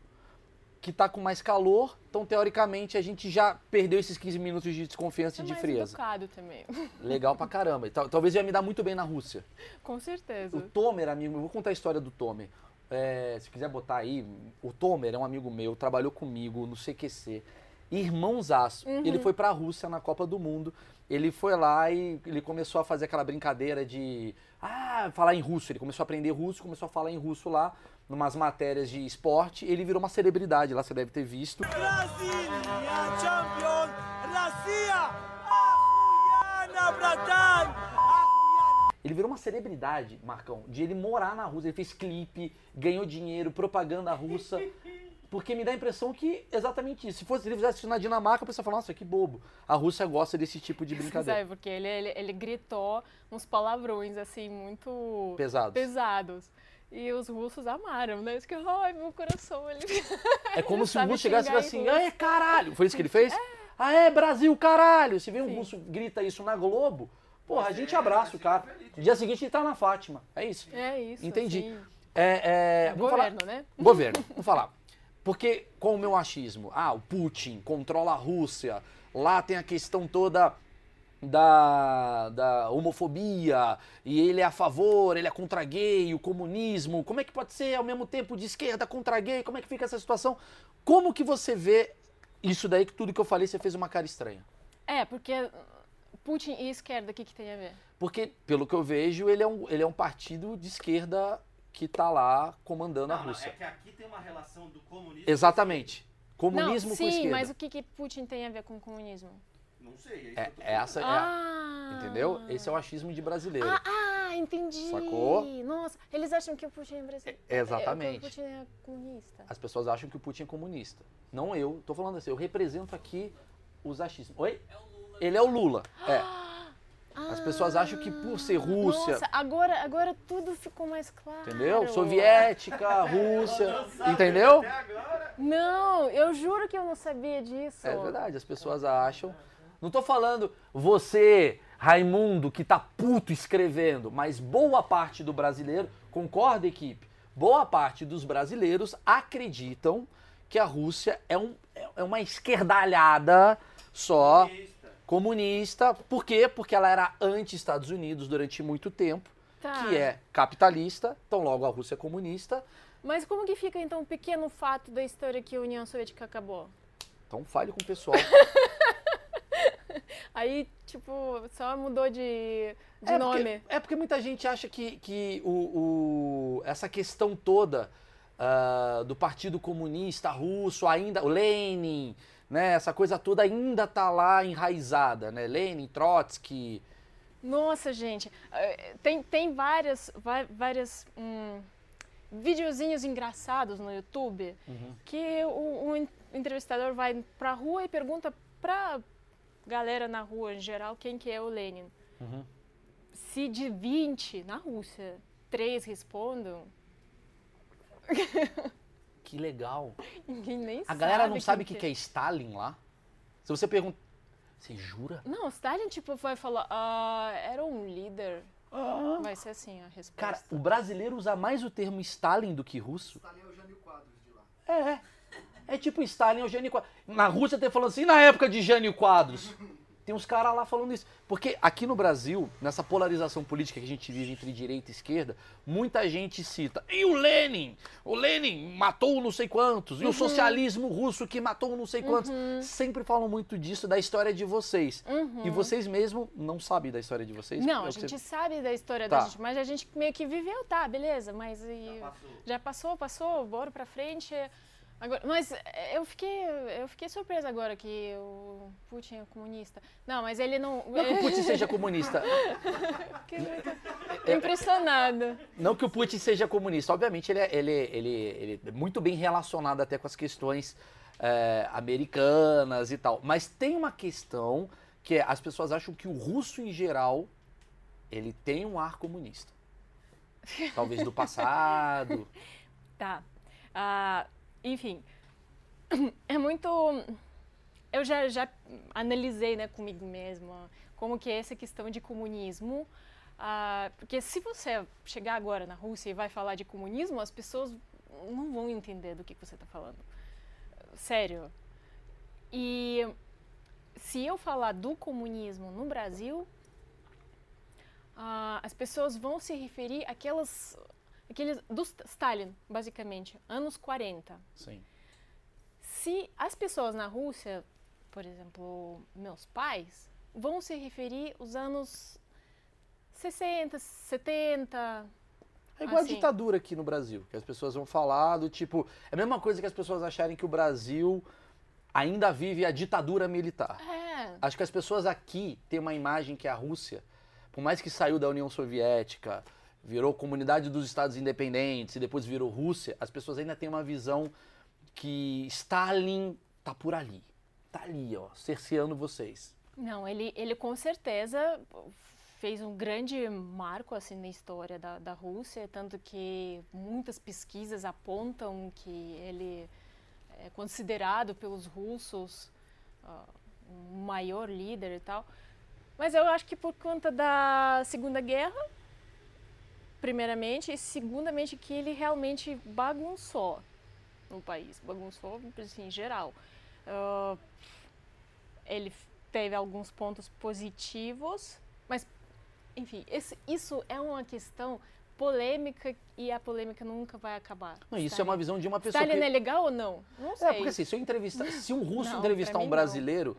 que tá com mais calor, então, teoricamente, a gente já perdeu esses 15 minutos de desconfiança e de mais frieza. educado também. Legal pra caramba. Tal- Talvez eu ia me dar muito bem na Rússia. Com certeza. O Tomer, amigo, eu vou contar a história do Tomer. É, se quiser botar aí, o Tomer é um amigo meu, trabalhou comigo no CQC. Irmãozaço. Uhum. Ele foi pra Rússia na Copa do Mundo. Ele foi lá e ele começou a fazer aquela brincadeira de ah, falar em russo. Ele começou a aprender russo, começou a falar em russo lá, numas matérias de esporte, ele virou uma celebridade lá, você deve ter visto. Champion, Arruiana, Bratan, Arruiana. Ele virou uma celebridade, Marcão, de ele morar na Rússia. Ele fez clipe, ganhou dinheiro, propaganda russa. Porque me dá a impressão que exatamente isso. Se fosse ele fizesse isso na Dinamarca, a pessoa fala, nossa, que bobo. A Rússia gosta desse tipo de brincadeira. Pois é, porque ele, ele, ele gritou uns palavrões, assim, muito... Pesados. Pesados. E os russos amaram, né? Isso que, ai, meu coração, ele... É como se o russo chegasse e assim, russo. é caralho. Foi isso que ele fez? Ah, é, Brasil, caralho. Se vem um Sim. russo grita isso na Globo, porra, a gente abraça o cara. No dia seguinte ele tá na Fátima. É isso. É isso, Entendi. assim, É, é, vamos falar- governo, né? Governo, vamos falar. Porque com o meu achismo, ah, o Putin controla a Rússia, lá tem a questão toda da, da homofobia, e ele é a favor, ele é contra gay, o comunismo. Como é que pode ser ao mesmo tempo de esquerda contra gay? Como é que fica essa situação? Como que você vê isso daí que tudo que eu falei você fez uma cara estranha? É, porque Putin e esquerda, o que, que tem a ver? Porque, pelo que eu vejo, ele é um, ele é um partido de esquerda que tá lá comandando a Não, não, Rússia. é que aqui tem uma relação do comunismo. Exatamente. Comunismo não, com sim, esquerda. mas o que, que Putin tem a ver com o comunismo? Não sei, é isso É, que eu tô essa é a- Ah! Entendeu? Esse é o achismo de brasileiro. Ah, ah, entendi. Sacou? Nossa, eles acham que o Putin é brasileiro. É, exatamente. É, que o Putin é comunista. As pessoas acham que o Putin é comunista. Não eu, tô falando assim, eu represento aqui os achismos. Oi? Ele é o Lula. É. As pessoas acham que por ser Rússia, Nossa, agora, agora tudo ficou mais claro. entendeu? Soviética, Rússia, entendeu? Até agora. Não, eu juro que eu não sabia disso. É verdade, as pessoas acham. Não tô falando você, Raimundo, que tá puto escrevendo, mas boa parte do brasileiro, concorda, equipe? Boa parte dos brasileiros acreditam que a Rússia é, um, é uma esquerdalhada só Comunista. comunista. Por quê? Porque ela era anti-Estados Unidos durante muito tempo, Tá. que é capitalista, então logo a Rússia é comunista. Mas como que fica então o pequeno fato da história que a União Soviética acabou? Então fale com o pessoal. Aí, tipo, só mudou de, de é nome. Porque, é porque muita gente acha que, que o, o- essa questão toda ah, do Partido Comunista Russo, ainda, o Lenin, né, essa coisa toda ainda tá lá enraizada, né? Lenin, Trotsky. Nossa, gente, eh, tem, tem várias, várias hum, videozinhos engraçados no YouTube Uhum. que o, o en- entrevistador vai pra rua e pergunta pra galera na rua em geral quem que é o Lenin. Uhum. Se de 20 na Rússia, três respondam, Que legal. ninguém nem A sabe. galera não sabe o que, que é Stalin lá? Se você pergunta. Você jura? Não, Stalin, tipo, vai falar, ah, era um líder. Vai ser assim a resposta. Cara, o brasileiro usa mais o termo Stalin do que russo. Stalin é o Jânio Quadros de lá. É. É tipo Stalin ou Jânio Quadros. Na Rússia tem falando assim, na época de Jânio Quadros. Tem uns caras lá falando isso. Porque aqui no Brasil, nessa polarização política que a gente vive entre direita e esquerda, muita gente cita. E o Lenin? O Lenin matou não sei quantos. E Uhum. o socialismo russo que matou não sei quantos. Sempre falam muito disso, da história de vocês. E vocês mesmo não sabem da história de vocês. Uhum. Não, É a gente você- sabe da história Tá. da gente, mas a gente meio que viveu, tá, beleza, mas e- passou. já passou, passou, bora pra frente. Agora, mas eh, eu fiquei, eu fiquei surpresa agora que o Putin é comunista. Não, mas ele não. Não que o Putin seja comunista. Fiquei muito impressionada. Não que o Putin seja comunista, obviamente ele é, ele, ele, ele é muito bem relacionado até com as questões é, americanas e tal. Mas tem uma questão que é, as pessoas acham que o russo em geral, ele tem um ar comunista. Talvez do passado. Tá. Ah, enfim, é muito. Eu já, já analisei né, comigo mesma como que é essa questão de comunismo. ah, porque se você chegar agora na Rússia e vai falar de comunismo, as pessoas não vão entender do que, que você está falando. Sério. E se eu falar do comunismo no Brasil, ah, as pessoas vão se referir àquelas aqueles do St- Stalin, basicamente, anos 40. Sim. Se as pessoas na Rússia, por exemplo, meus pais, vão se referir aos anos 60, 70. É igual Assim. a ditadura aqui no Brasil, que as pessoas vão falar do tipo. É a mesma coisa que as pessoas acharem que o Brasil ainda vive a ditadura militar. É, Acho que as pessoas aqui têm uma imagem que a Rússia, por mais que saiu da União Soviética, virou comunidade dos Estados Independentes e depois virou Rússia, as pessoas ainda têm uma visão que Stalin tá por ali. Tá ali, ó, cerceando vocês. não, ele, ele com certeza fez um grande marco assim na história da, da Rússia, tanto que muitas pesquisas apontam que ele é considerado pelos russos o maior líder e tal. Mas eu acho que por conta da Segunda Guerra, primeiramente, e segundamente que ele realmente bagunçou no país, bagunçou assim, em geral. Ah, ele teve alguns pontos positivos, mas, enfim, esse- isso é uma questão polêmica e a polêmica nunca vai acabar. Não, isso é uma visão de uma pessoa Stalin que... é legal ou não? Não sei. É, porque assim, se eu entrevistar, se um russo Não, entrevistar um não. brasileiro,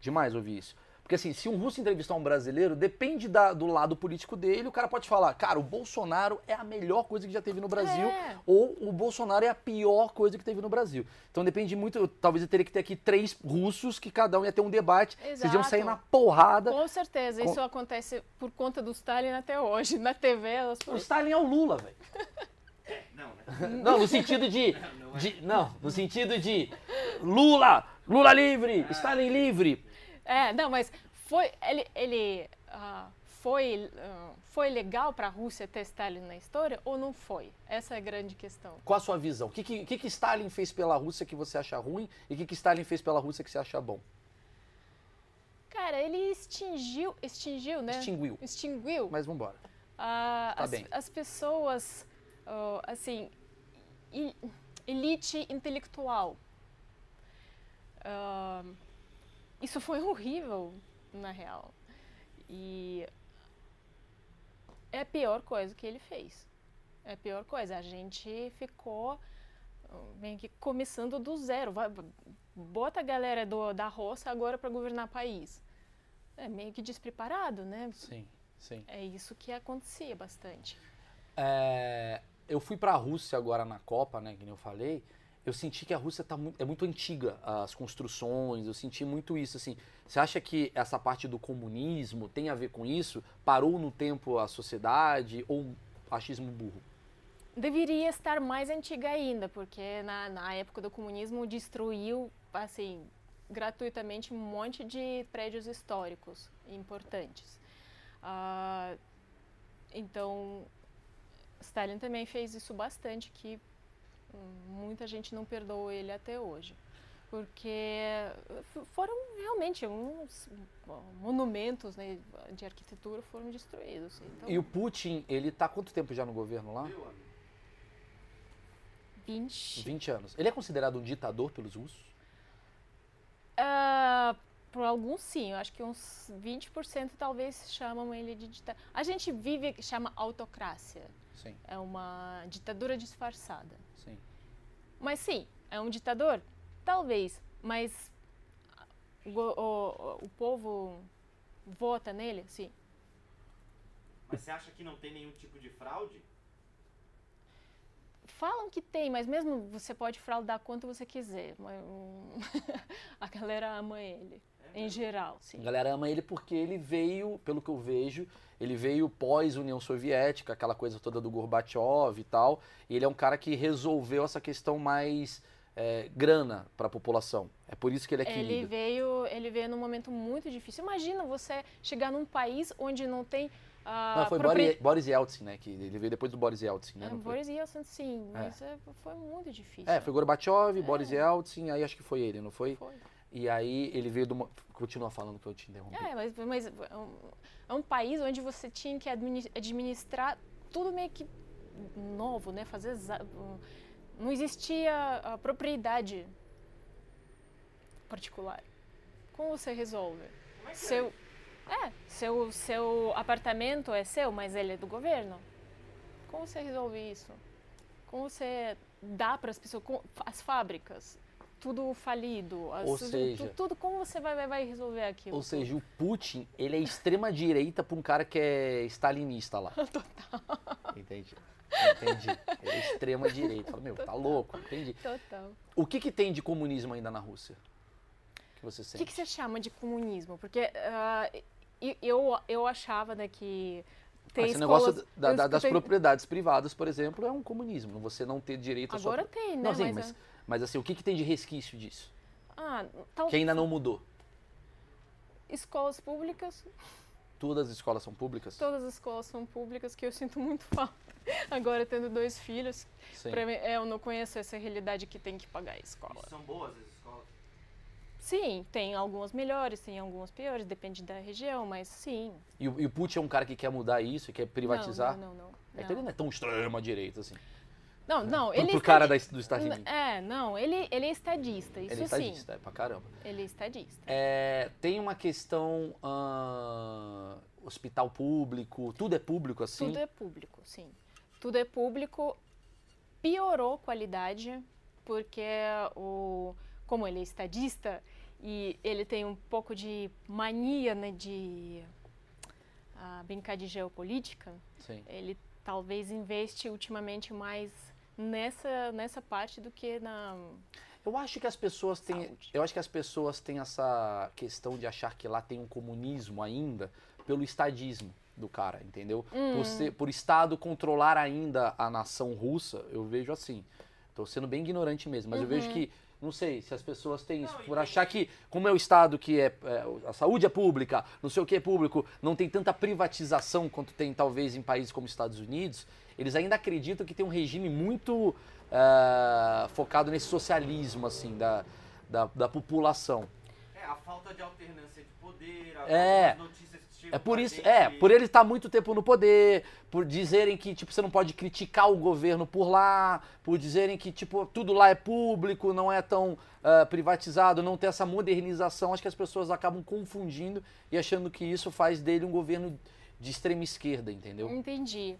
demais ouvir isso. Porque assim, se um russo entrevistar um brasileiro, depende da- do lado político dele, o cara pode falar, cara, o Bolsonaro é a melhor coisa que já teve no Brasil, É. ou o Bolsonaro é a pior coisa que teve no Brasil. Então depende muito, talvez eu teria que ter aqui três russos que cada um ia ter um debate, vocês iam sair Exato. na porrada. Com certeza, Com- isso acontece por conta do Stalin até hoje. Na TV, elas O Stalin é o Lula, velho. Não, né? Não, no sentido de, de- Não, no sentido de. Lula! Lula livre! Stalin livre! É, não, mas foi ele, ele ah, foi ah, foi legal para a Rússia ter Stalin na história ou não foi? Essa é a grande questão. Qual a sua visão? O que, que, que Stalin fez pela Rússia que você acha ruim e o que, que Stalin fez pela Rússia que você acha bom? Cara, ele extinguiu, extinguiu, né? Extinguiu. Extinguiu Mas vambora. ah, Tá as, bem. as pessoas, ah, assim, elite intelectual. Ah, isso foi horrível, na real. E é a pior coisa que ele fez. É a pior coisa. A gente ficou ah, meio que começando do zero. Vai, bota a galera do, da roça agora para governar o país. É meio que despreparado, né? Sim, sim. É isso que acontecia bastante. É, eu fui pra Rússia agora na Copa, né, que nem eu falei. Eu senti que a Rússia tá mu- é muito antiga, as construções, eu senti muito isso, assim. Você acha que essa parte do comunismo tem a ver com isso? Parou no tempo a sociedade ou achismo burro? Deveria estar mais antiga ainda, porque na, na época do comunismo destruiu, assim, gratuitamente um monte de prédios históricos importantes. Ah, então, Stalin também fez isso bastante, que muita gente não perdoou ele até hoje. porque foram realmente uns monumentos né, de arquitetura foram destruídos. Então, E o Putin, ele tá há quanto tempo já no governo lá? 20. 20 anos. Ele é considerado um ditador pelos russos? Ah, por alguns sim, eu acho que uns 20% talvez chamam ele de ditador. A gente vive, chama autocracia, Sim, é uma ditadura disfarçada. Sim. Mas sim, é um ditador? Talvez, mas o, o- o povo vota nele? Sim. Mas você acha que não tem nenhum tipo de fraude? Falam que tem, mas mesmo você pode fraudar quanto você quiser. hum, a galera ama ele, em geral, A sim. galera ama ele porque ele veio, pelo que eu vejo, ele veio pós-União Soviética, aquela coisa toda do Gorbachev e tal. E ele é um cara que resolveu essa questão mais é, grana para a população. É por isso que ele é Ele querido. veio, ele veio num momento muito difícil. Imagina você chegar num país onde não tem ah, Não, foi Boris, Yeltsin, né? Que ele veio depois do Boris Yeltsin, né? É? Boris Yeltsin, sim, mas é, foi muito difícil. É, foi Gorbachev, Boris Yeltsin, aí acho que foi ele, não foi? Foi. E aí ele veio de uma... Continua falando que eu te interrompi. É, mas, mas é, um, é um país onde você tinha que admini- administrar tudo meio que novo, né? Fazer não existia a propriedade particular. Como você resolve? Como é que Seu é, seu seu apartamento é seu, mas ele é do governo. Como você resolve isso? Como você dá para as pessoas, as fábricas, tudo falido, Ou tudo, seja- tudo, como você vai, vai, resolver aquilo? Ou seja, o Putin, ele é extrema direita pra um cara que é stalinista lá. Total. Entendi. Entendi. Ele é extrema direita. Fala, meu, tá louco, entendi. Total. O que que tem de comunismo ainda na Rússia? Que você O sente? que, que você chama de comunismo? Porque e- eu, eu achava né, que ter Ah, esse escolas... negócio da- da- das escutei- propriedades privadas, por exemplo, é um comunismo. Você não ter direito a sua... Agora tem, né? Não, sim, mas, mas, é- mas assim, o que, que tem de resquício disso? Ah, tal, Que ainda não mudou. escolas públicas, Todas as escolas são públicas? todas as escolas são públicas, que eu sinto muito falta. Agora, tendo dois filhos, mim, é, eu não conheço essa realidade que tem que pagar a escola. São boas as escolas? Sim, tem algumas melhores, tem algumas piores, depende da região, mas sim. E, o- e o Putin é um cara que quer mudar isso, quer privatizar? Não, não, não. não. Então ele não é tão extrema direita assim. Não, não, Pro, ele pro está cara di- da, dos Estados Unidos. É, não, ele, ele é estadista, isso Ele é sim. estadista, é pra caramba. Ele é estadista. É, tem uma questão ah, hospital público, tudo é público assim? Tudo é público, sim. Tudo é público. Piorou a qualidade, porque o, como ele é estadista e ele tem um pouco de mania né, de ah, brincar de geopolítica, Sim. ele talvez investe ultimamente mais nessa, nessa parte do que na. Eu acho que as pessoas têm, Saúde. eu acho que as pessoas têm essa questão de achar que lá tem um comunismo ainda pelo estadismo do cara, entendeu? Hum. Por, ser, por Estado controlar ainda a nação russa, eu vejo assim. Estou sendo bem ignorante mesmo, mas eu Uhum. vejo que não sei se as pessoas têm isso Não, por achar que como é o Estado que é, é, a saúde é pública, não sei o que é público, não tem tanta privatização quanto tem talvez em países como Estados Unidos. Eles ainda acreditam que tem um regime muito ah, focado nesse socialismo assim da, da, da população. É, a falta de alternância de poder, a É. as É por isso, gente- é, por ele estar muito tempo no poder, por dizerem que tipo você não pode criticar o governo por lá, por dizerem que tipo tudo lá é público, não é tão ah, privatizado, não tem essa modernização, acho que as pessoas acabam confundindo e achando que isso faz dele um governo de extrema esquerda, entendeu? Entendi.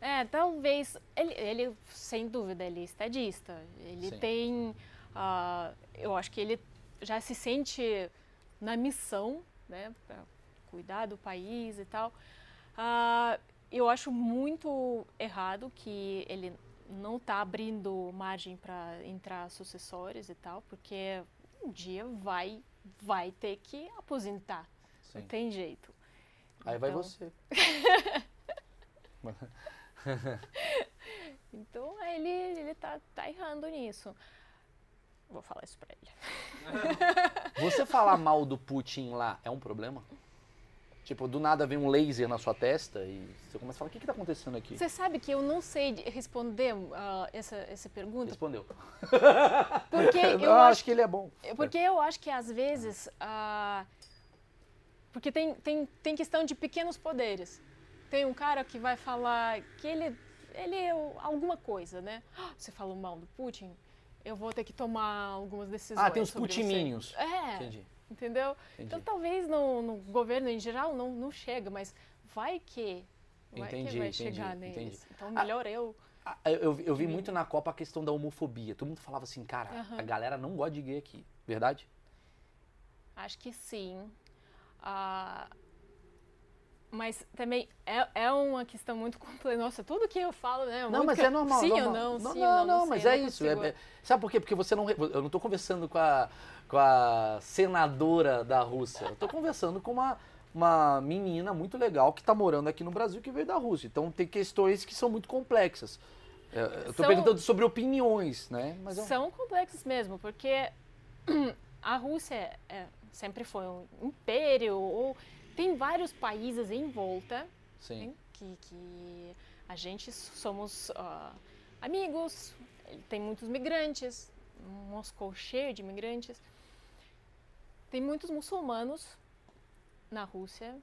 É, talvez. Ele, ele, sem dúvida, ele é estadista. Ele Sim. tem. ah, eu acho que ele já se sente na missão, né, cuidar do país e tal. Ah, eu acho muito errado que ele não está abrindo margem para entrar sucessores e tal, porque um dia vai, vai ter que aposentar. Sim. Não tem jeito. Aí vai Então- você. Então ele, ele tá, tá errando nisso. Vou falar isso pra ele. Você falar mal do Putin lá é um problema? Tipo, do nada vem um laser na sua testa e você começa a falar, o que que tá acontecendo aqui? Você sabe que eu não sei de- responder ah, essa, essa pergunta, Respondeu. porque eu acho acho que ele é bom. Porque eu acho que às vezes. ah, porque tem, tem, tem questão de pequenos poderes. Tem um cara que vai falar que ele, ele é alguma coisa, né? Ah, Você falou mal do Putin, eu vou ter que tomar algumas decisões. Ah, tem os putiminhos. É, Entendi. Entendeu? Entendi. Então talvez no, no governo em geral não, não chega, mas vai que. Vai Entendi, que vai entendi, chegar neles. Então melhor eu. Ah, Eu, eu- eu vi muito na Copa a questão da homofobia. Todo mundo falava assim, cara, Aham. a galera não gosta de gay aqui. Verdade? Acho que sim. Ah, mas também é, é uma questão muito complexa. Nossa, tudo que eu falo, né? Não, mas que- é normal. Sim ou não, não, sim não, ou não, não, não mas sei, é eu não isso. é- consigo- é- sabe por quê? Porque você não. Eu não tô conversando com a, com a senadora da Rússia. Eu tô conversando com uma, uma menina muito legal que tá morando aqui no Brasil que veio da Rússia. Então tem questões que são muito complexas. É, Eu São- perguntando sobre opiniões, né? Mas um- São complexos mesmo, porque a Rússia sempre foi um império, ou tem vários países em volta Sim. né, que, que a gente somos ah, amigos, tem muitos migrantes, Moscou cheio de imigrantes. Tem muitos muçulmanos na Rússia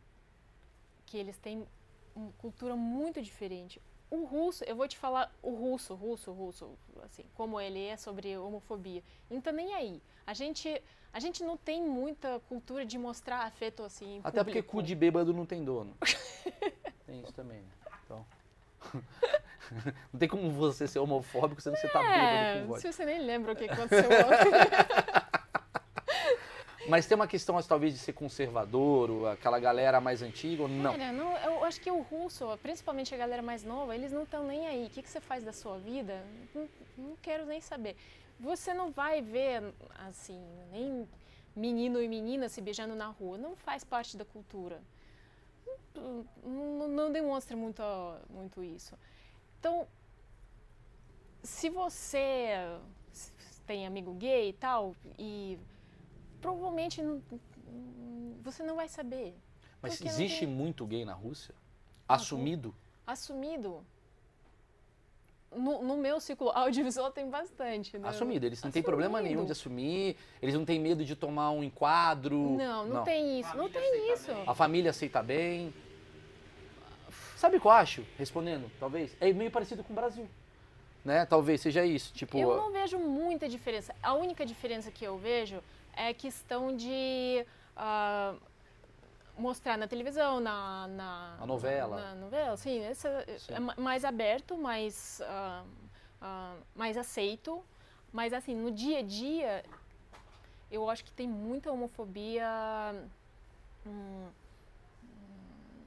que eles têm uma cultura muito diferente. O russo, eu vou te falar o russo, russo, russo, assim, como ele é sobre homofobia. Então nem aí. A gente, a gente não tem muita cultura de mostrar afeto assim. Até porque público. cu de bêbado não tem dono. tem isso também, né? Então. não tem como você ser homofóbico sendo que você tá bêbado É, com vodka. se você nem lembra o que aconteceu ontem. Mas tem uma questão, assim, talvez, de ser conservador, ou aquela galera mais antiga, ou não? Não, eu acho que o russo, principalmente a galera mais nova, eles não estão nem aí. O que, que você faz da sua vida? Não, não quero nem saber. Você não vai ver, assim, nem menino e menina se beijando na rua. Não faz parte da cultura. Não, não- não demonstra muito, muito isso. Então, se você tem amigo gay e tal, e provavelmente não- você não vai saber. Mas não existe tem- muito gay na Rússia? Assumido? Assumido. No, no meu ciclo audiovisual tem bastante, né? Assumido. Eles não têm problema nenhum de assumir, eles não têm medo de tomar um enquadro. Não, não, tem isso. Não Família tem isso. bem. A família aceita bem. Sabe o que eu acho? Respondendo, talvez. É meio parecido com o Brasil. Né? Talvez seja isso. Tipo, Eu não vejo muita diferença. A única diferença que eu vejo é questão de ah, mostrar na televisão, na, na A novela. Na novela, sim. Sim. é ma- mais aberto, mais, ah, ah, mais aceito. Mas assim, no dia a dia, eu acho que tem muita homofobia hum, hum,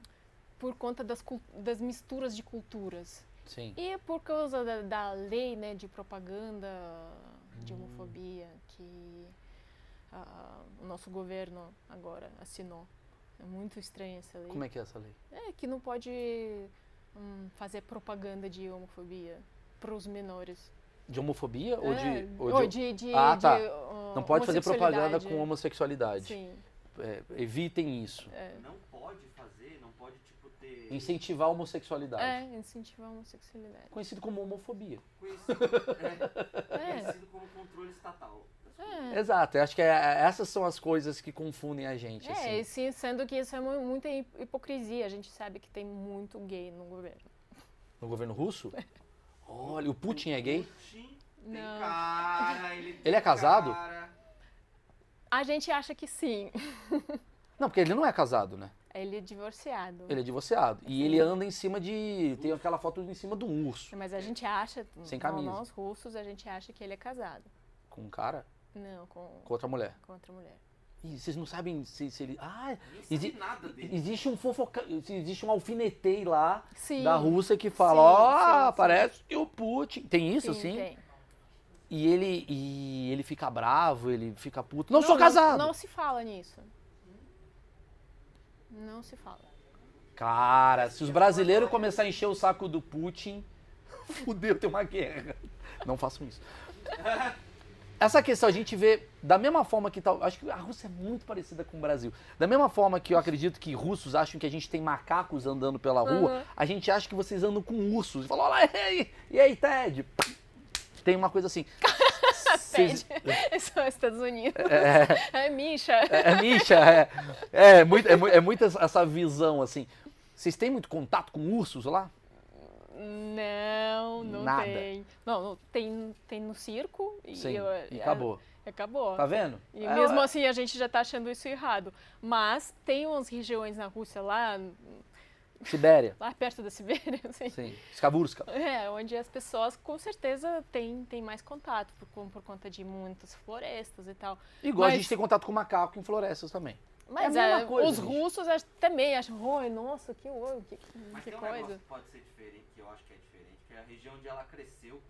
por conta das, das misturas de culturas. sim. E por causa da, da lei né, de propaganda de homofobia que o nosso governo agora assinou. É muito estranha essa lei. Como é que é essa lei? É que não pode hum, fazer propaganda de homofobia para os menores. De homofobia ou É, de. Ou ou de... de, de- Ah, de, tá. ah, Não pode fazer propaganda com homossexualidade. Sim, É, evitem isso. é. Não pode fazer, não pode, tipo, ter... Incentivar a homossexualidade. É, incentivar a homossexualidade. Conhecido como homofobia. Conhecido, é, É, conhecido como controle estatal. É. Exato, eu acho que é- essas são as coisas que confundem a gente. É, assim. e sim, sendo que isso é mu- muita hi- hipocrisia. A gente sabe que tem muito gay no governo. No governo russo? Olha, o Putin é gay? Putin tem Não. cara, ele tem Ele é casado? cara. A gente acha que sim. Não, porque ele não é casado, né? Ele é divorciado. Ele é divorciado. E ele anda em cima de. Tem aquela foto em cima de um urso. Mas a gente acha, Sem camisa. nós russos, a gente acha que ele é casado. Com um cara, Não, com, com outra mulher. com outra mulher. E vocês não sabem se, se ele. Ah, exi- nada dele. existe um fofoca. Existe um alfinetei lá Sim. da Rússia que fala, ó, sim. parece que o Putin. Tem isso, sim, sim? tem. E ele, e ele fica bravo, ele fica puto. Não, sou casado! Não, se fala nisso. Não se fala. Cara, se os brasileiros começarem a encher o saco do Putin, fudeu, tem uma guerra. Não façam isso. essa questão a gente vê da mesma forma que tal. Acho que a Rússia é muito parecida com o Brasil. Da mesma forma que eu acredito que russos acham que a gente tem macacos andando pela rua, Uhum. a gente acha que vocês andam com ursos. E fala, olha lá, e aí, e aí, Ted? Tem uma coisa assim. Vocês- Ted. São Estados Unidos. É, É Misha. é, é Misha, é, é, muito, é, é muito essa visão, assim. Vocês têm muito contato com ursos lá? Não, não Nada. tem. Não, não, tem, tem no circo. E, Sim, eu- e é- acabou. Acabou. Tá vendo? E É, mesmo é- assim a gente já tá achando isso errado. Mas tem umas regiões na Rússia lá, Sibéria, lá perto da Sibéria, assim, sim. Skaburska. é, onde as pessoas com certeza têm, têm mais contato por, por conta de muitas florestas e tal. Igual a Mas- gente tem contato com macaco em florestas também. Mas É a mesma é, coisa, os gente. russos também acham, oi, nossa, que, que, que, Mas que tem um coisa. negócio que pode ser diferente, eu acho que é diferente, que é a região onde ela cresceu.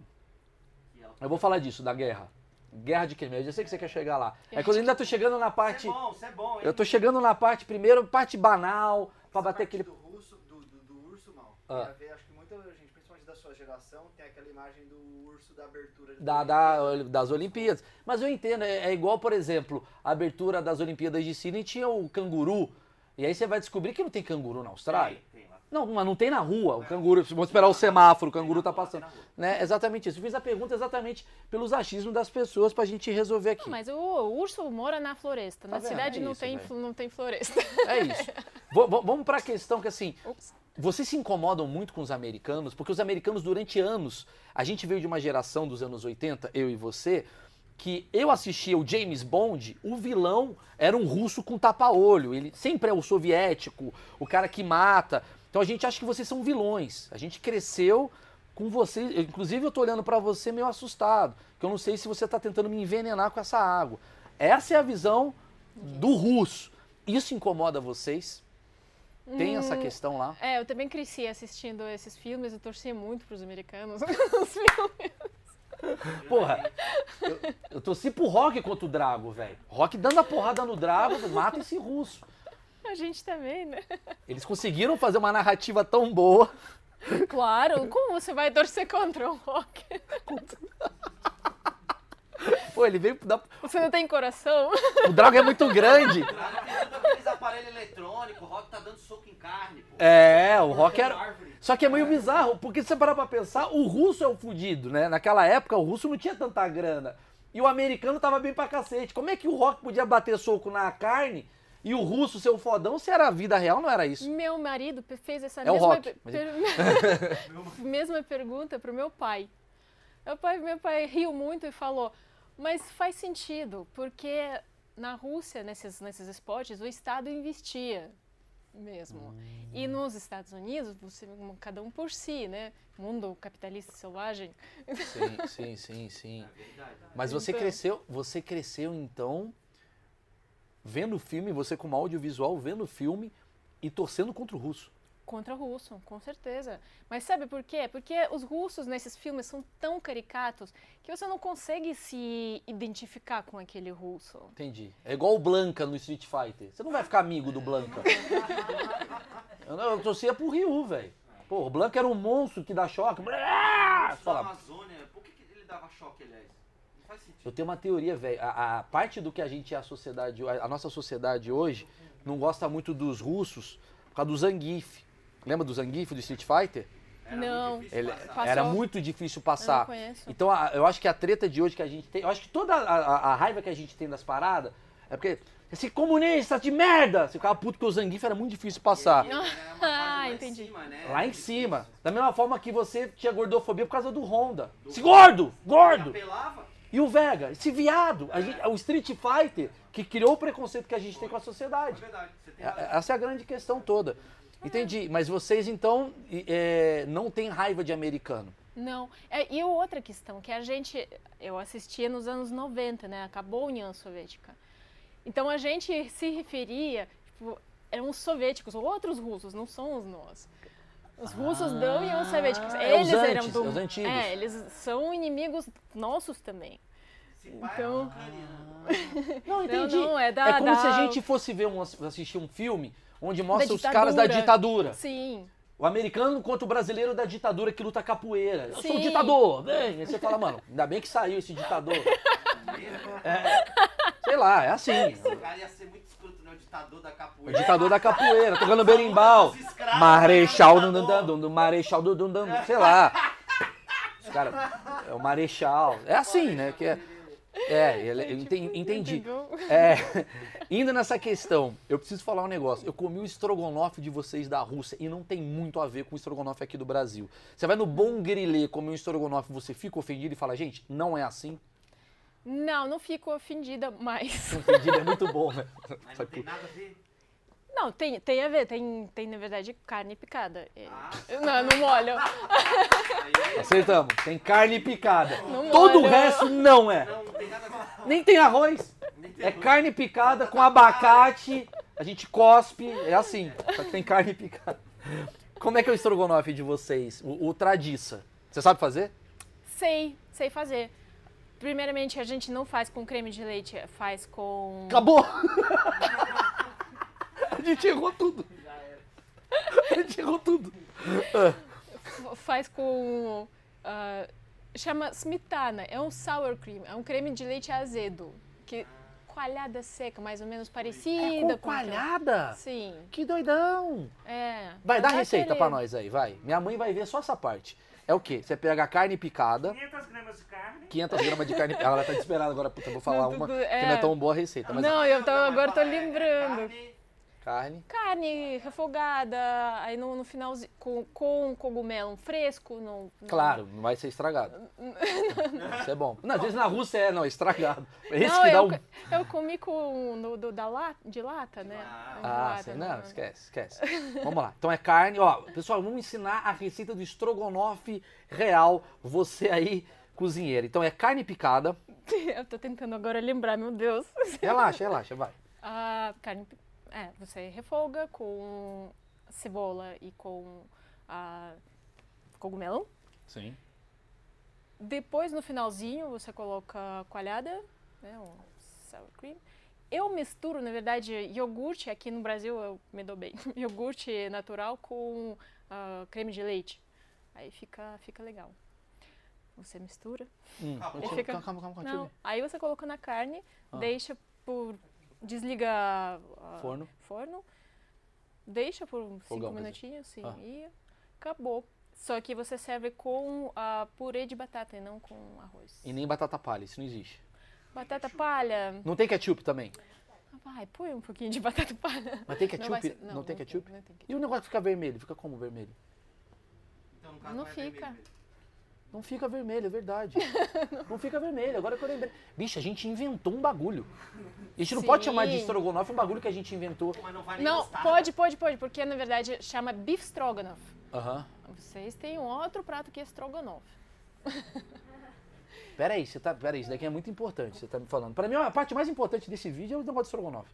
Que ela Eu vou falar disso, da guerra. Guerra de quem? Eu já sei que você quer chegar lá. É quando eu ainda tô chegando na parte. Isso é bom, isso é bom, hein? Eu tô chegando na parte, primeiro, parte banal, pra Essa bater parte aquele. do russo, do, do, do urso, mal. Ah. Ver, acho que muita gente, principalmente da sua geração, tem aquela imagem do urso da abertura de Da, da- das Olimpíadas. Mas eu entendo, é, é igual, por exemplo, a abertura das Olimpíadas de Sydney tinha o canguru. E aí você vai descobrir que não tem canguru na Austrália. Lá. Não, mas não tem na rua. O canguru, vamos esperar o semáforo, o canguru tá passando. Né? Exatamente isso. Eu fiz a pergunta exatamente pelos achismos das pessoas pra gente resolver aqui. Não, mas o, urso mora na floresta. na vendo? cidade É não, isso, tem, velho. não tem floresta. É isso. V- v- vamos pra questão que assim, Ups. vocês se incomodam muito com os americanos, porque os americanos durante anos, a gente veio de uma geração dos anos 80, eu e você, que eu assistia o James Bond, o vilão era um russo com tapa-olho, ele sempre é o soviético, o cara que mata. Então a gente acha que vocês são vilões. A gente cresceu com vocês, eu, inclusive eu tô olhando pra você meio assustado, que eu não sei se você tá tentando me envenenar com essa água. Essa é a visão do russo. Isso incomoda vocês? Tem essa questão lá? É, eu também cresci assistindo esses filmes e torcia muito pros americanos. Os filmes. Porra, eu, eu torci pro Rock contra o Drago, velho. Rock dando a porrada no Drago, mata esse russo. A gente também, né? Eles conseguiram fazer uma narrativa tão boa. Claro, como você vai torcer contra o rock? Pô, ele veio dar. Você não tem coração? O Drago é muito grande. Aqueles aparelhos eletrônicos, o Rock tá dando soco em carne, pô. É, o Rock era. Só que é meio bizarro, porque se você parar pra pensar, o russo é o fudido, né? Naquela época, o russo não tinha tanta grana. E o americano tava bem pra cacete. Como é que o Rock podia bater soco na carne e o russo ser o fodão se era a vida real? Não era isso. Meu marido fez essa É o mesma, rock, pe- mas- per- mesma pergunta pro meu pai. Meu pai. Meu pai riu muito e falou, mas faz sentido, porque na Rússia, nesses, nesses esportes, o Estado investia mesmo. E nos Estados Unidos, você, cada um por si, né? Mundo capitalista selvagem. Sim, sim, sim, sim. É verdade. Mas você Então. cresceu, você cresceu então vendo o filme, você como audiovisual vendo o filme e torcendo contra o russo. Contra o russo, com certeza. Mas sabe por quê? Porque os russos nesses filmes são tão caricatos que você não consegue se identificar com aquele russo. Entendi. É igual o Blanca no Street Fighter. Você não vai ficar amigo do Blanca. eu, não, eu torcia pro Ryu, velho. Pô, o Blanca era um monstro que dá choque. Ah, Fala, Amazônia, por que, que ele dava choque, aliás? Eu tenho uma teoria, velho. A, a parte do que a gente é a sociedade, a, a nossa sociedade hoje, não gosta muito dos russos por causa do Zangief. Lembra do Zangief do Street Fighter? Era Não. muito Ele era muito difícil Eu passar. não conheço. Então a- eu acho que a treta de hoje que a gente tem, eu acho que toda a, a- a raiva que a gente tem das paradas é porque esse comunista de merda, você ficava puto que o Zangief era muito difícil passar. Ele fase Ah, lá em entendi. cima, né? Lá em cima. Da mesma forma que você tinha gordofobia por causa do Honda. Esse gordo! Gordo! Apelava? E o Vega, esse viado, a gente- o Street Fighter, que criou o preconceito que a gente tem com a É sociedade. É- razão. Essa é a grande questão toda. Entendi. Mas vocês, então, é, não têm raiva de americano. Não. É, e outra questão, que a gente. Eu assistia nos anos 90, né? Acabou a União Soviética. Então a gente se referia. Tipo, eram os soviéticos, outros russos, não somos nós. Os russos da União Soviética. é os Eles eram antes, do. os antigos. É, eles são inimigos nossos também. Então- é ucraniano. Não, entendi. não, é da- como da- se a gente fosse ver um, assistir um filme onde mostra os caras da ditadura. Sim. O americano contra o brasileiro da ditadura que luta capoeira. Eu sou um Sim. ditador, vem. Aí você fala, mano, ainda bem que saiu esse ditador. Sei lá, é assim. Esse cara ia ser muito ditador da O capoeira. ditador da capoeira, tocando berimbau. Marechal dum dum, Marechal dum, dum, sei lá. Os caras, é o Marechal. É assim, né? Que é, é, ele- eu enten- entendi. Entendeu? É, indo nessa questão, eu preciso falar um negócio. Eu comi o estrogonofe de vocês da Rússia e não tem muito a ver com o estrogonofe aqui do Brasil. Você vai no Bom Grilê comer um estrogonofe, você fica ofendido e fala, gente, não é assim. Não, não fico ofendida, mas. Ofendido é muito bom, né? Mas não tem nada a ver. Não, tem, tem a ver, tem, tem na verdade carne picada. É, Ah. Não, não molho. Acertamos. Tem carne picada. Não Todo o molha. resto não é. não, não tem nada a ver. Nem tem arroz. Nem tem É carne picada com abacate, a gente cospe, é assim. Só que tem carne picada. Como é que é o estrogonofe de vocês? O, o tradiça. Você sabe fazer? Sei, sei fazer. Primeiramente, a gente não faz com creme de leite, faz com. Acabou! A gente errou tudo. A gente errou tudo. Ah, Faz com. ah, chama smetana, é um sour cream, é um creme de leite azedo. Que, coalhada seca, mais ou menos parecida É com coalhada? Sim, Que doidão! é. Vai, dá Não receita querer. pra nós aí, vai. Minha mãe vai ver só essa parte. É o quê? Você pega a carne picada, 500 gramas de carne. 500 gramas de carne Ela tá desesperada agora, puta, eu vou falar Não, uma tudo- que não é é. tão boa a receita. Mas Não, eu tô, agora tô é- lembrando. É carne, Carne refogada, aí no, no final com, com cogumelo fresco. No, no- claro, não vai ser estragado. Isso é bom. Não, às vezes na Rússia é, não, estragado. É Esse Não, que dá eu, um... co- eu comi com no, do, da la, de lata, né? De Ah, lata, não. não, esquece, esquece. Vamos lá. Então é carne, ó. Pessoal, vamos ensinar a receita do estrogonofe real. Você aí, cozinheira. Então é carne picada. Eu tô tentando agora lembrar, meu Deus. Relaxa, relaxa, vai. A carne, pi- é, você refoga com cebola e com a cogumelo. Sim. Depois, no finalzinho, você coloca coalhada, né, um sour cream. Eu misturo, na verdade, iogurte, aqui no Brasil eu me dou bem, iogurte natural com ah, creme de leite. Aí fica, fica legal. Você mistura. Hum, Fica- calma, calma, calma. Não, aí você coloca na carne, Ah. deixa por... Desliga ah, Forno. forno, deixa por uns Fogão, cinco minutinhos, sim, Ah. e acabou. Só que você serve com ah, purê de batata e não com arroz. E nem batata palha, isso não existe. Batata palha. Não tem ketchup também? Vai, põe um pouquinho de batata palha. Mas tem Não ketchup? vai Não, ser- tem não ketchup? não tem E o negócio fica vermelho? Fica como vermelho? Então, Não fica. vermelho. Não fica vermelho, é verdade. não fica vermelho, agora que eu lembrei. Bicho, a gente inventou um bagulho. A gente não pode chamar de Sim. estrogonofe um bagulho que a gente inventou. Mas não vai nem Não, gostar. pode, pode, pode, porque na verdade chama beef stroganoff. Aham. Vocês têm um outro prato que é stroganoff. Peraí, você tá. Peraí, isso daqui é muito importante, você tá me falando. Pra mim, a parte mais importante desse vídeo é o negócio de estrogonofe.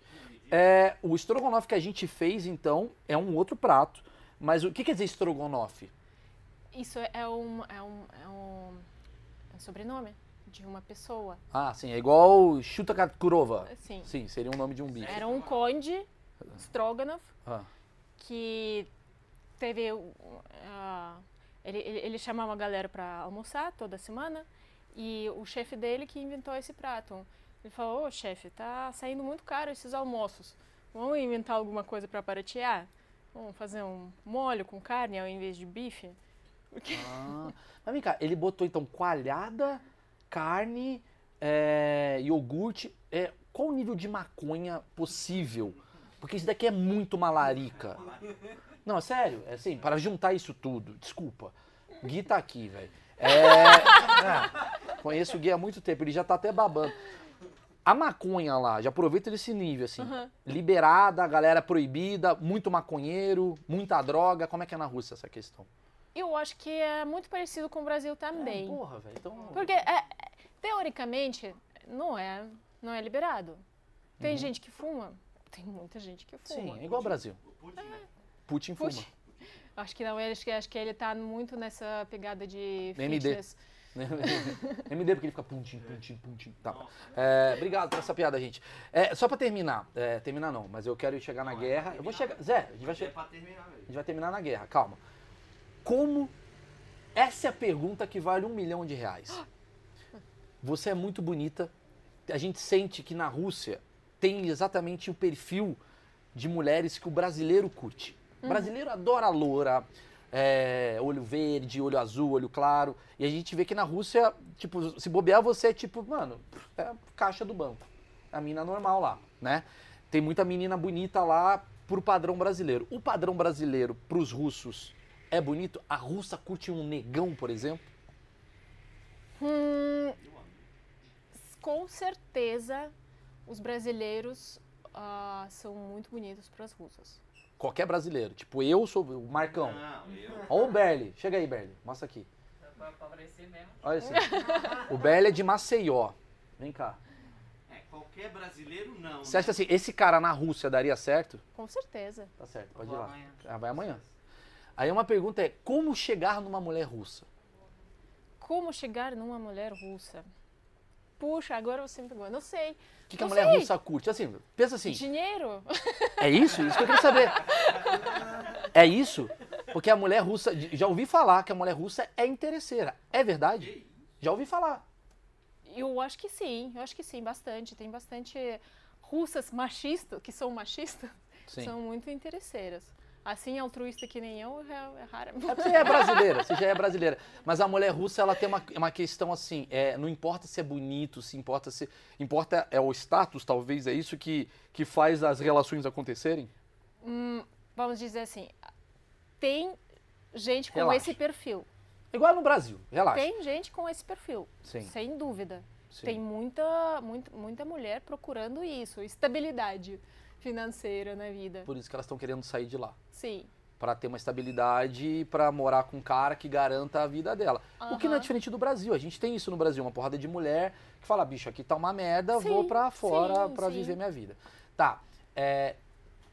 É, o estrogonofe que a gente fez, então, é um outro prato. Mas o que quer dizer estrogonofe? Isso é um, é um, é um, é um sobrenome de uma pessoa. Ah, sim, é igual Chuta Kurova. Sim. Sim, seria um nome de um bicho. Era um conde Stroganoff Ah, que teve. uh, ele, ele, ele chamava a galera para almoçar toda semana e o chefe dele que inventou esse prato. Ele falou: Ô chefe, tá saindo muito caro esses almoços. Vamos inventar alguma coisa para baratear? Vamos fazer um molho com carne ao invés de bife? Porque ah. Mas vem cá, ele botou então coalhada, carne, é, iogurte. É, qual o nível de maconha possível? Porque isso daqui é muito malarica. Não, é sério, é assim, para juntar isso tudo, desculpa. Gui tá aqui, velho. É, é, conheço o Gui há muito tempo, ele já tá até babando. A maconha lá, já aproveita desse nível, assim. Aham. Liberada, galera proibida, muito maconheiro, muita droga. Como é que é na Rússia essa questão? Eu acho que é muito parecido com o Brasil também. É, porra, velho. Então. Porque, é, é, teoricamente, não é, não é liberado. Tem Uhum. gente que fuma? Tem muita gente que fuma. Sim, é igual ao Brasil. O Putin, né? Putin fuma. Putin. Acho que não, ele- acho que, acho que ele tá muito nessa pegada de MD. fitness. MD, porque ele fica puntim, puntim, puntim. Tá. É, obrigado por essa piada, gente. É, só pra terminar. é, terminar não, mas eu quero chegar na Não, é guerra. Eu vou chegar. Zé, a gente vai, É che- pra terminar, a gente vai terminar na guerra, calma. Como. Essa é a pergunta que vale um milhão de reais. Você é muito bonita, a gente sente que na Rússia tem exatamente o perfil de mulheres que o brasileiro curte. O brasileiro adora loura, é, olho verde, olho azul, olho claro. E a gente vê que na Rússia, tipo, se bobear, você é tipo, mano, é caixa do banco. A mina normal lá, né? Tem muita menina bonita lá pro padrão brasileiro. O padrão brasileiro pros russos é bonito? A russa curte um negão, por exemplo? Hum, com certeza, os brasileiros ah, são muito bonitos para as russas. Qualquer brasileiro. Tipo, eu sou o Marcão. Não, eu. Ó o Berli. Chega aí, Berli. Mostra aqui. Pra, pra aparecer mesmo. Olha esse. o Berli é de Maceió. Vem cá. É, qualquer brasileiro não. Você acha né? assim, esse cara na Rússia daria certo? Com certeza. Tá certo, pode ir lá. amanhã. Ah, vai amanhã. Aí uma pergunta é, como chegar numa mulher russa? Como chegar numa mulher russa? Puxa, agora você me pegou. Não sei. O que, que a mulher sei. russa curte? Assim, pensa assim, Dinheiro? é isso? Isso que eu queria saber. É isso? Porque a mulher russa, já ouvi falar que a mulher russa é interesseira. É verdade? Já ouvi falar. Eu acho que sim, eu acho que sim, bastante. Tem bastante russas machistas, que são machistas, Sim. são muito interesseiras. Assim, altruísta que nem eu, é, rara. É você é brasileira, você já é brasileira. Mas a mulher russa, ela tem uma, uma questão assim, é, não importa se é bonito, se importa se... Importa é o status, talvez, é isso que, que faz as relações acontecerem? Hum, vamos dizer assim, tem gente com Relaxa. esse perfil. Igual no Brasil, relaxa. Tem gente com esse perfil, Sim, sem dúvida. sim. Tem muita, muita, muita mulher procurando isso, estabilidade financeira na vida. Por isso que elas estão querendo sair de lá. Sim. Pra ter uma estabilidade, pra morar com um cara que garanta a vida dela. O que não é diferente do Brasil. A gente tem isso no Brasil, uma porrada de mulher que fala, bicho, aqui tá uma merda, vou Sim, pra fora sim, pra sim. viver minha vida. Tá, é,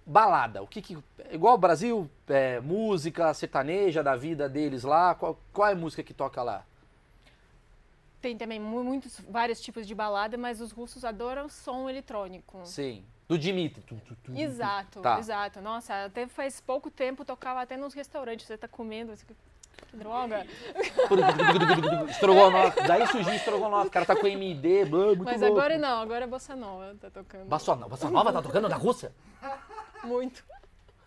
balada, o que que... Igual o Brasil, é, música sertaneja da vida deles lá, qual, qual é a música que toca lá? Tem também mu- muitos, vários tipos de balada, mas os russos adoram som eletrônico. Sim, do Dimitri. Tu, tu, tu, tu. Exato, Tá. exato. Nossa, até faz pouco tempo tocava até nos restaurantes. Você tá comendo, você... que droga. Estrogonofe, daí surgiu estrogonofe, o cara tá com MD, blá, muito Mas louco. agora não, agora é bossa nova tá tocando. Bossa Nova, Bossa Nova tá tocando na Rússia? Muito.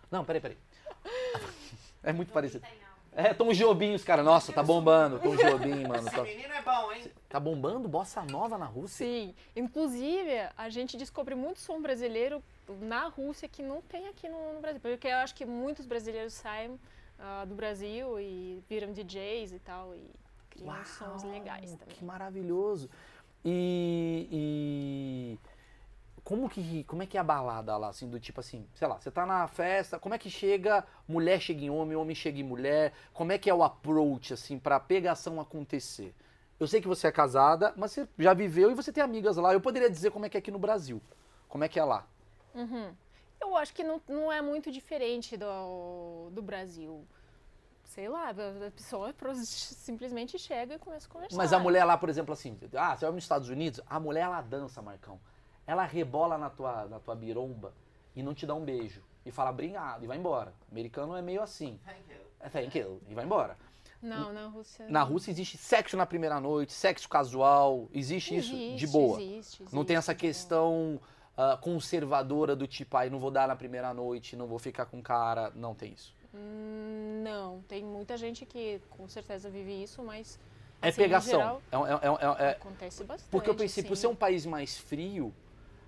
Não, peraí, peraí. É muito parecido. É, Tom Jobim, os caras. Nossa, tá bombando. Tom Jobim, mano. Esse menino é bom, hein? Tá bombando Bossa Nova na Rússia? Sim. Inclusive, a gente descobre muito som brasileiro na Rússia que não tem aqui no, no Brasil. Porque eu acho que muitos brasileiros saem ah, do Brasil e viram DJs e tal. E criam sons legais também. Que maravilhoso. E, e como que como é que é a balada lá, assim, do tipo assim, sei lá, você tá na festa, como é que chega, mulher chega em homem, homem chega em mulher, como é que é o approach, assim, pra pegação acontecer? Eu sei que você é casada, mas você já viveu e você tem amigas lá. Eu poderia dizer como é que é aqui no Brasil. Como é que é lá? Uhum. Eu acho que não, não é muito diferente do, do Brasil. Sei lá, a pessoa simplesmente chega e começa a conversar. Mas a mulher lá, por exemplo, assim, ah, você vai nos Estados Unidos, a mulher ela dança, Marcão. Ela rebola na tua, na tua biromba e não te dá um beijo. E fala obrigado e vai embora. O americano é meio assim. Thank you. É thank you, e vai embora. Não, na Rússia. Na Rússia existe sexo na primeira noite, sexo casual, existe, isso de Existe, boa. existe, não tem existe, essa questão ah, conservadora do tipo, ai, não vou dar na primeira noite, não vou ficar com cara. Não tem isso. Hum, Não, tem muita gente que com certeza vive isso, mas É assim, pegação. geral, É um- é um- é um- é- acontece bastante. Porque eu pensei, por sim. ser um país mais frio,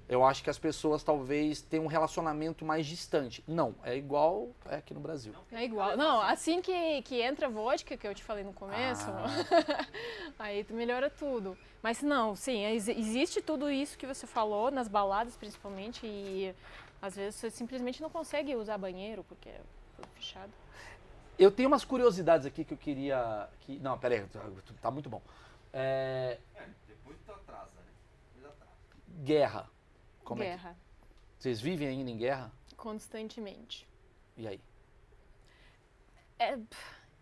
eu acho que as pessoas talvez tenham um relacionamento mais distante. Não, é igual é aqui no Brasil. É igual. Não, assim que, que entra a vodka, que eu te falei no começo, Ah. aí tu melhora tudo. Mas não, sim, ex- existe tudo isso que você falou, nas baladas principalmente, e às vezes você simplesmente não consegue usar banheiro, porque é tudo fechado. Eu tenho umas curiosidades aqui que eu queria. Que... Não, pera aí, tá- tá muito bom. É, É, depois tu atrasa, né? Depois atrasa. Guerra. Como é Guerra, que... Vocês vivem ainda em guerra? constantemente. E aí? É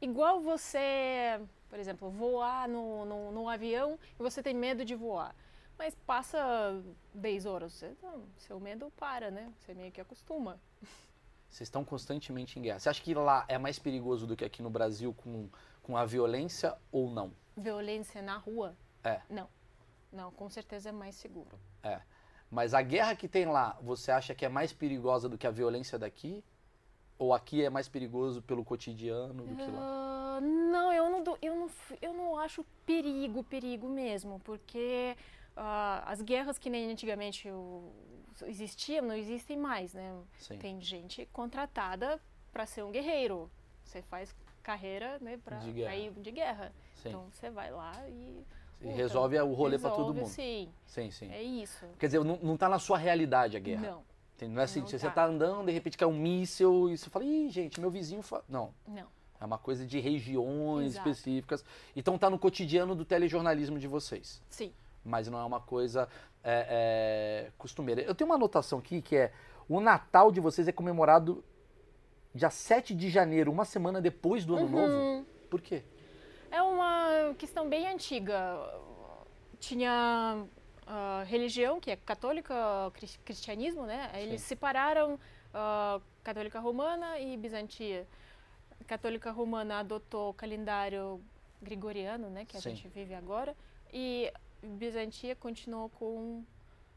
igual você, por exemplo, voar no, no, no avião e você tem medo de voar. Mas passa 10 horas, você, não, seu medo para, né? Você meio que acostuma. Vocês estão constantemente em guerra. Você acha que lá é mais perigoso do que aqui no Brasil com, com a violência ou não? Violência na rua? É. Não. Não, com certeza é mais seguro. Mas a guerra que tem lá, você acha que é mais perigosa do que a violência daqui? Ou aqui é mais perigoso pelo cotidiano do que lá? Ah, não, eu não, eu, não, eu não acho perigo, perigo mesmo, porque ah, as guerras que nem antigamente existiam, não existem mais, né? Sim. Tem gente contratada para ser um guerreiro. Você faz carreira, né, para ir de guerra. Sim. Então você vai lá E puta, resolve o rolê pra todo mundo. Sim, Sim, sim. é isso. Quer dizer, não, não tá na sua realidade a guerra. Não? Não é assim, Não você tá. tá andando, de repente cai um míssil e você fala, ih, gente, meu vizinho. Fa... Não. não. É uma coisa de regiões Exato. específicas. Então tá no cotidiano do telejornalismo de vocês. Sim. Mas não é uma coisa é, é, costumeira. Eu tenho uma anotação aqui que é: o Natal de vocês é comemorado dia 7 de janeiro, uma semana depois do ano novo. Uhum. Por quê? É uma questão bem antiga. Tinha ah, religião, que é católica, cris- cristianismo, né? Eles Sim. separaram ah, católica romana e bizantia. A católica romana adotou o calendário gregoriano, né? Que a Sim. gente vive agora. E bizantia continuou com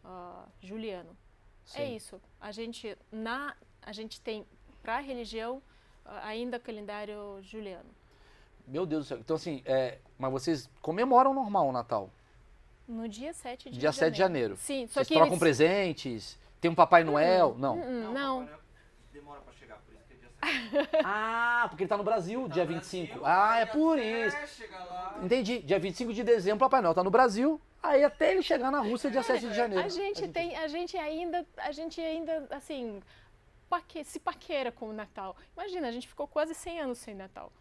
ah, juliano. É Sim. isso. A gente, na, a gente tem, para a religião, ainda calendário juliano. Meu Deus do céu. Então, assim, é, mas vocês comemoram normal o Natal? No dia 7 de Dia janeiro. 7 de janeiro. Sim, só Vocês que trocam eles... presentes? Tem um Papai Noel? Não. Hum, não, Papai Noel demora pra chegar, por isso que é dia 7. Ah, porque ele tá no Brasil, dia Tá no 25. Brasil, Ah, é por até isso. chegar lá. Entendi. Dia 25 de dezembro, Papai Noel tá no Brasil. Aí até ele chegar na Rússia, dia 7 de janeiro. a gente tem, a gente ainda, a gente ainda, assim, paque- se paquera com o Natal. Imagina, a gente ficou quase 100 anos sem Natal.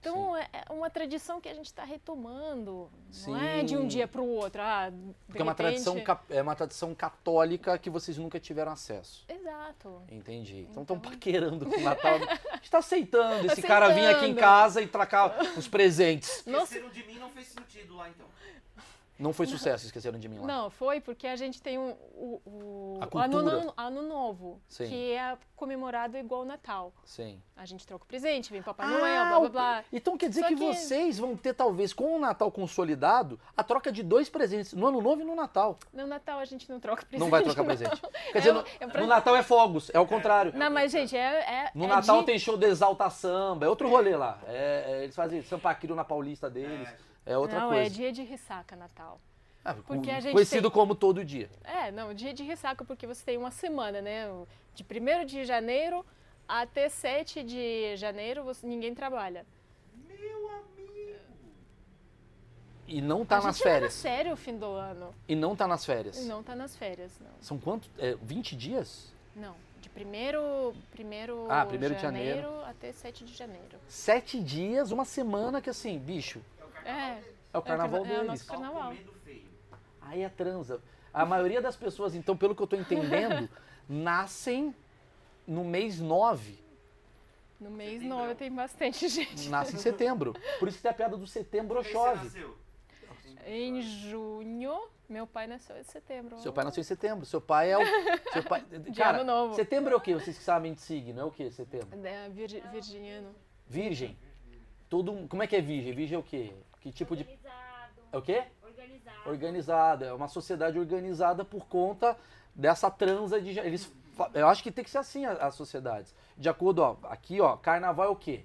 Então é é uma tradição que a gente está retomando. Não é de um Sim. dia para o outro. Ah, Porque é uma, tradição, repente- é uma tradição católica que vocês nunca tiveram acesso. Exato. Entendi. Então estão Então- paquerando com o Natal. A gente tá aceitando esse cara vir aqui em Aceitando. casa e tracar os presentes. Nossa. Esqueceram de mim não fez sentido lá então. Não foi sucesso, esqueceram de mim lá. Não, foi porque a gente tem um- o, o, A o ano, ano- Novo, Sim. que é comemorado igual o Natal. Sim. A gente troca o presente, vem Papai Ah, Noel, blá blá blá. Então quer dizer que, que- vocês vão ter, talvez, com o Natal consolidado, a troca de dois presentes, no Ano Novo e no Natal. No Natal a gente não troca presente. Não vai trocar presente. Quer dizer, É no, é pra- no Natal é fogos, é o contrário. Não, mas, gente, é. é No é Natal de- tem show de exalta samba, é outro rolê lá. É, é, eles fazem Sampaquiro na Paulista deles, é, outra não, coisa. é dia de ressaca Natal. Ah, porque a gente conhecido tem- como todo dia. É, não, dia de ressaca porque você tem uma semana, né? De 1 de janeiro até 7 de janeiro você, ninguém trabalha. E não tá a nas gente leva férias. sério o fim do ano. E não tá nas férias. E não tá nas férias, não. São quantos? É, 20 dias? Não. De primeiro, primeiro, Ah, primeiro de janeiro. até 7 de janeiro. Sete dias, uma semana que assim, bicho, É. é o carnaval carna- é o deles. nosso carnaval. Comendo feio. Aí é transa. A maioria das pessoas, então, pelo que eu tô entendendo, nascem no mês 9. No mês Setembro. 9 tem bastante gente. Nasce em setembro. Por isso que tem a piada do setembro chove. nasceu? Em junho, meu pai nasceu em setembro. Seu pai nasceu em setembro. Seu pai é o. Seu pai, cara, ano novo. setembro é o quê? Vocês que sabem de signo, é o quê? Setembro? É, virgi- virginiano. Virgem. Todo, como é que é virgem? Virgem é o quê? Que tipo de. Organizado. É o quê? Organizado. Organizada. É uma sociedade organizada por conta dessa transa de. Eles, eu acho que tem que ser assim as sociedades. De acordo, ó, aqui, ó, carnaval é o quê?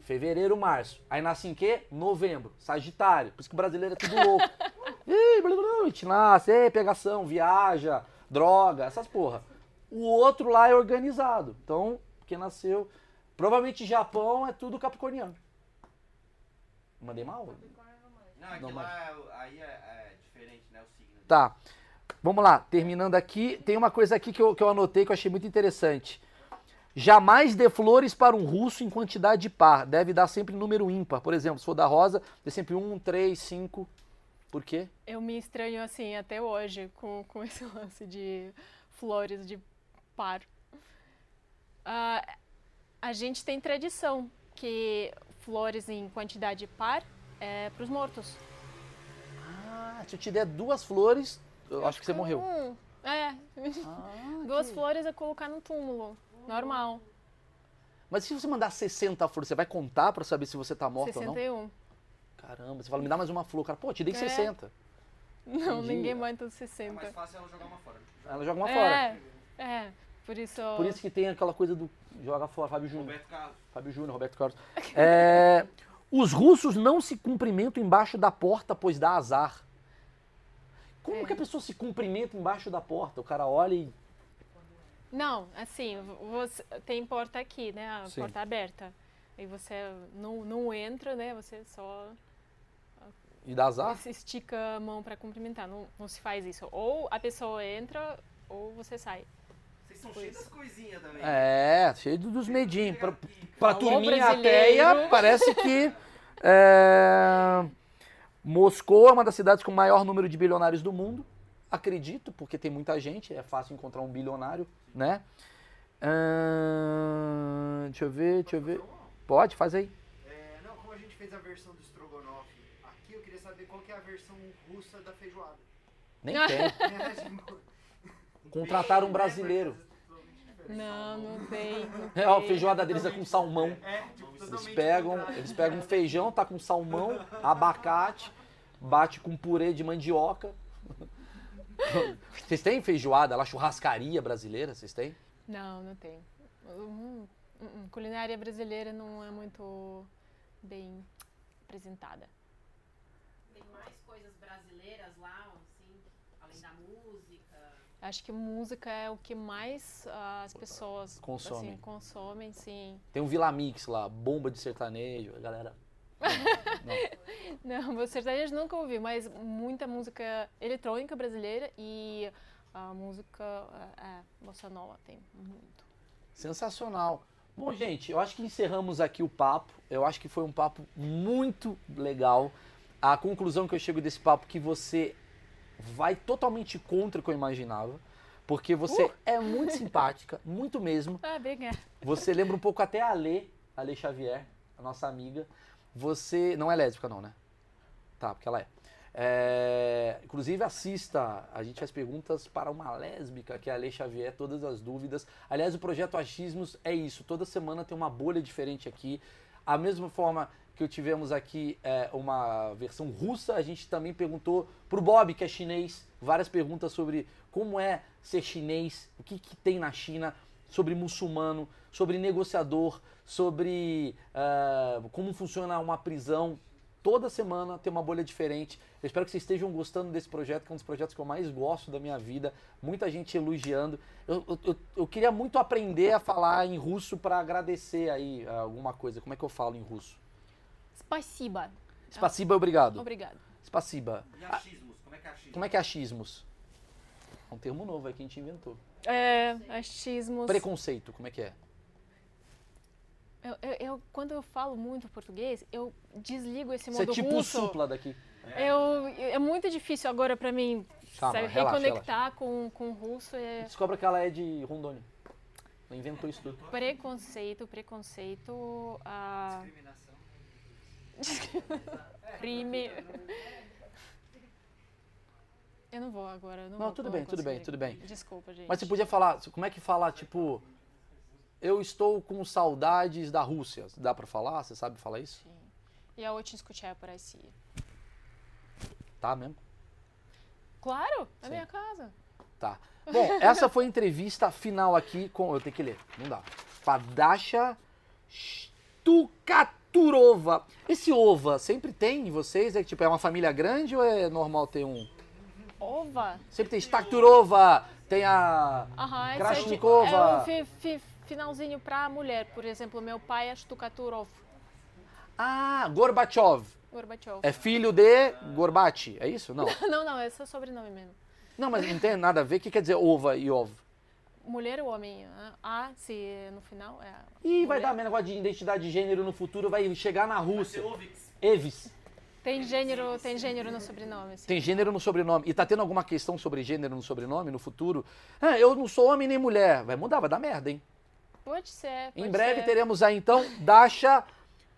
Fevereiro, março. Aí nasce em quê? Novembro. Sagitário. Por isso que o brasileiro é tudo louco. Ih, blá, blá, blá, a gente nasce, ei, pegação, viaja, droga, essas porra. O outro lá é organizado. Então, quem nasceu. Provavelmente Japão é tudo capricorniano. Mandei mal? Não, é que lá é- aí é, é diferente, né? O signo. Tá. Vamos lá, terminando aqui. Tem uma coisa aqui que eu, que eu anotei que eu achei muito interessante. Jamais dê flores para um russo em quantidade par. Deve dar sempre número ímpar. Por exemplo, se for da rosa, dê sempre um, três, cinco. Por quê? Eu me estranho assim até hoje com, com esse lance de flores de par. Ah, a gente tem tradição que flores em quantidade par é para os mortos. Ah, se eu te der duas flores, eu acho que você morreu. Hum, é, Ah, duas que- flores é colocar no túmulo. Normal. Mas se você mandar 60 flores, você vai contar pra saber se você tá morto ou não? 61. Caramba, você fala, me dá mais uma flor. Cara, pô, te dei É. 60. Não, Entendi. ninguém aguenta os É 60. mais fácil ela jogar uma fora. Ela joga uma fora. É, é. Por isso. Por isso que tem aquela coisa do joga fora, Fábio Júnior. Roberto Carlos. Fábio Júnior, Roberto Carlos. É, os russos não se cumprimentam embaixo da porta, pois dá azar. Como É. que a pessoa se cumprimenta embaixo da porta? O cara olha e. Não, assim, você tem porta aqui, né? A Sim. porta aberta. E você não, não entra, né? Você só e dá azar? se estica a mão para cumprimentar. Não, não se faz isso. Ou a pessoa entra ou você sai. Vocês são cheios das coisinhas também. É, cheio do- dos medinhos. Pra, pra turminha ateia, parece que. é, Moscou é uma das cidades com o maior número de bilionários do mundo. Acredito, porque tem muita gente, é fácil encontrar um bilionário, né? Ahn, deixa eu ver, deixa eu ver. Pode, faz aí. É, não, como a gente fez a versão do Strogonoff aqui, eu queria saber qual que é a versão russa da feijoada. Nem tem. Contrataram um brasileiro. Não, não tem. não É, ó, a feijoada deles é com salmão. É, tipo, Eles pegam, eles pegam um feijão, tá com salmão, abacate, bate com purê de mandioca. Vocês têm feijoada lá, churrascaria brasileira? Vocês têm? Não, não tem. Hum, hum. Culinária brasileira não é muito bem apresentada. Tem mais coisas brasileiras lá, assim, além da música. Acho que música é o que mais ah, as pessoas Consomem. Assim, consomem, sim. Tem um Vila Mix lá, bomba de sertanejo, a galera. Não, meu sertanejo nunca ouvi, mas muita música eletrônica brasileira e a música é, bossa nova tem muito. Sensacional. Bom, gente, eu acho que encerramos aqui o papo. Eu acho que foi um papo muito legal. A conclusão que eu chego desse papo é que você vai totalmente contra o que eu imaginava. Porque você é muito simpática, muito mesmo. Ah, obrigada. Você lembra um pouco até a Lê, a Lê Xavier, a nossa amiga. Você não é lésbica, não, né? Tá, porque ela é. É, inclusive, assista. A gente faz perguntas para uma lésbica, que é a Lê Xavier, todas as dúvidas. Aliás, o projeto Achismos é isso. Toda semana tem uma bolha diferente aqui. A mesma forma que tivemos aqui é, uma versão russa, a gente também perguntou pro Bob, que é chinês, várias perguntas sobre como é ser chinês, o que, que tem na China, sobre muçulmano, sobre negociador, sobre ah, como funciona uma prisão. Toda semana tem uma bolha diferente. Eu espero que vocês estejam gostando desse projeto, que é um dos projetos que eu mais gosto da minha vida. Muita gente elogiando. Eu, eu- eu- queria muito aprender a falar em russo para agradecer aí ah, alguma coisa. Como é que eu falo em russo? Spasiba. Spasiba, obrigado. Obrigado. Spasiba. E achismos? Como é que é achismo? Como é que é achismos? É um termo novo aí que a gente inventou. É, achismos. Preconceito, como é que é? Eu, eu- eu- quando eu falo muito português, eu desligo esse Você é modo tipo o russo. supla daqui. Eu, é muito difícil agora pra mim Calma, sabe, relaxa, reconectar Com, com o russo. É Descobre que ela é de Rondônia. Ela inventou isso tudo. preconceito, preconceito, ah, Discriminação. crime. Eu não vou agora. eu Não, Não, vou- tudo não bem, vou tudo bem, conseguir. tudo bem. Desculpa, gente. Mas você podia falar, como é que fala, tipo, eu estou com saudades da Rússia. Dá pra falar? Você sabe falar isso? Sim. Я очень скучаю по России. Tá mesmo? Claro, na Sim. minha casa. Tá. Bom, essa foi a entrevista final aqui com. Eu tenho que ler, não dá. Fadasha Stukaturova. Esse ova sempre tem em vocês? É tipo, é uma família grande ou é normal ter um? Ova. Sempre tem Stakturova, tem a. Esse Krashnikova. É, é um fi- fi- finalzinho pra mulher. Por exemplo, meu pai é Shtukaturov. Ah, Gorbachev. Gorbachev. É filho de Gorbachev, é isso? Não. Não, não, esse é sobrenome mesmo. Não, mas não tem nada a ver. O que quer dizer ova e ov? Mulher ou homem? ah, A, se no final é. Ih, vai mulher. dar um negócio de identidade de gênero no futuro, vai chegar na Rússia. Evis. Tem gênero, tem gênero no sobrenome. sim. Tem gênero no sobrenome. E tá tendo alguma questão sobre gênero no sobrenome no futuro? Ah, eu não sou homem nem mulher. Vai mudar, vai dar merda, hein? Pode ser. Em pode breve ser. teremos aí então Dasha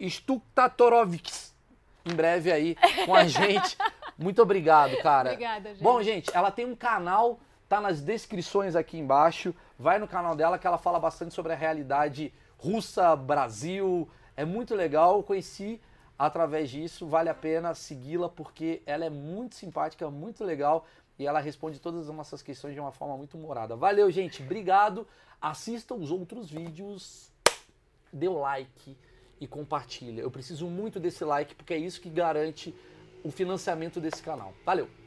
Stuktatorovix. Em breve aí com a gente. Muito obrigado, cara. Obrigada, gente. Bom, gente, ela tem um canal, tá nas descrições aqui embaixo. Vai no canal dela que ela fala bastante sobre a realidade russa, Brasil. É muito legal. Eu conheci através disso. Vale a pena segui-la porque ela é muito simpática, muito legal e ela responde todas as nossas questões de uma forma muito humorada. Valeu, gente. Obrigado. Assista os outros vídeos. Dê o like e compartilha. Eu preciso muito desse like porque é isso que garante o financiamento desse canal. Valeu!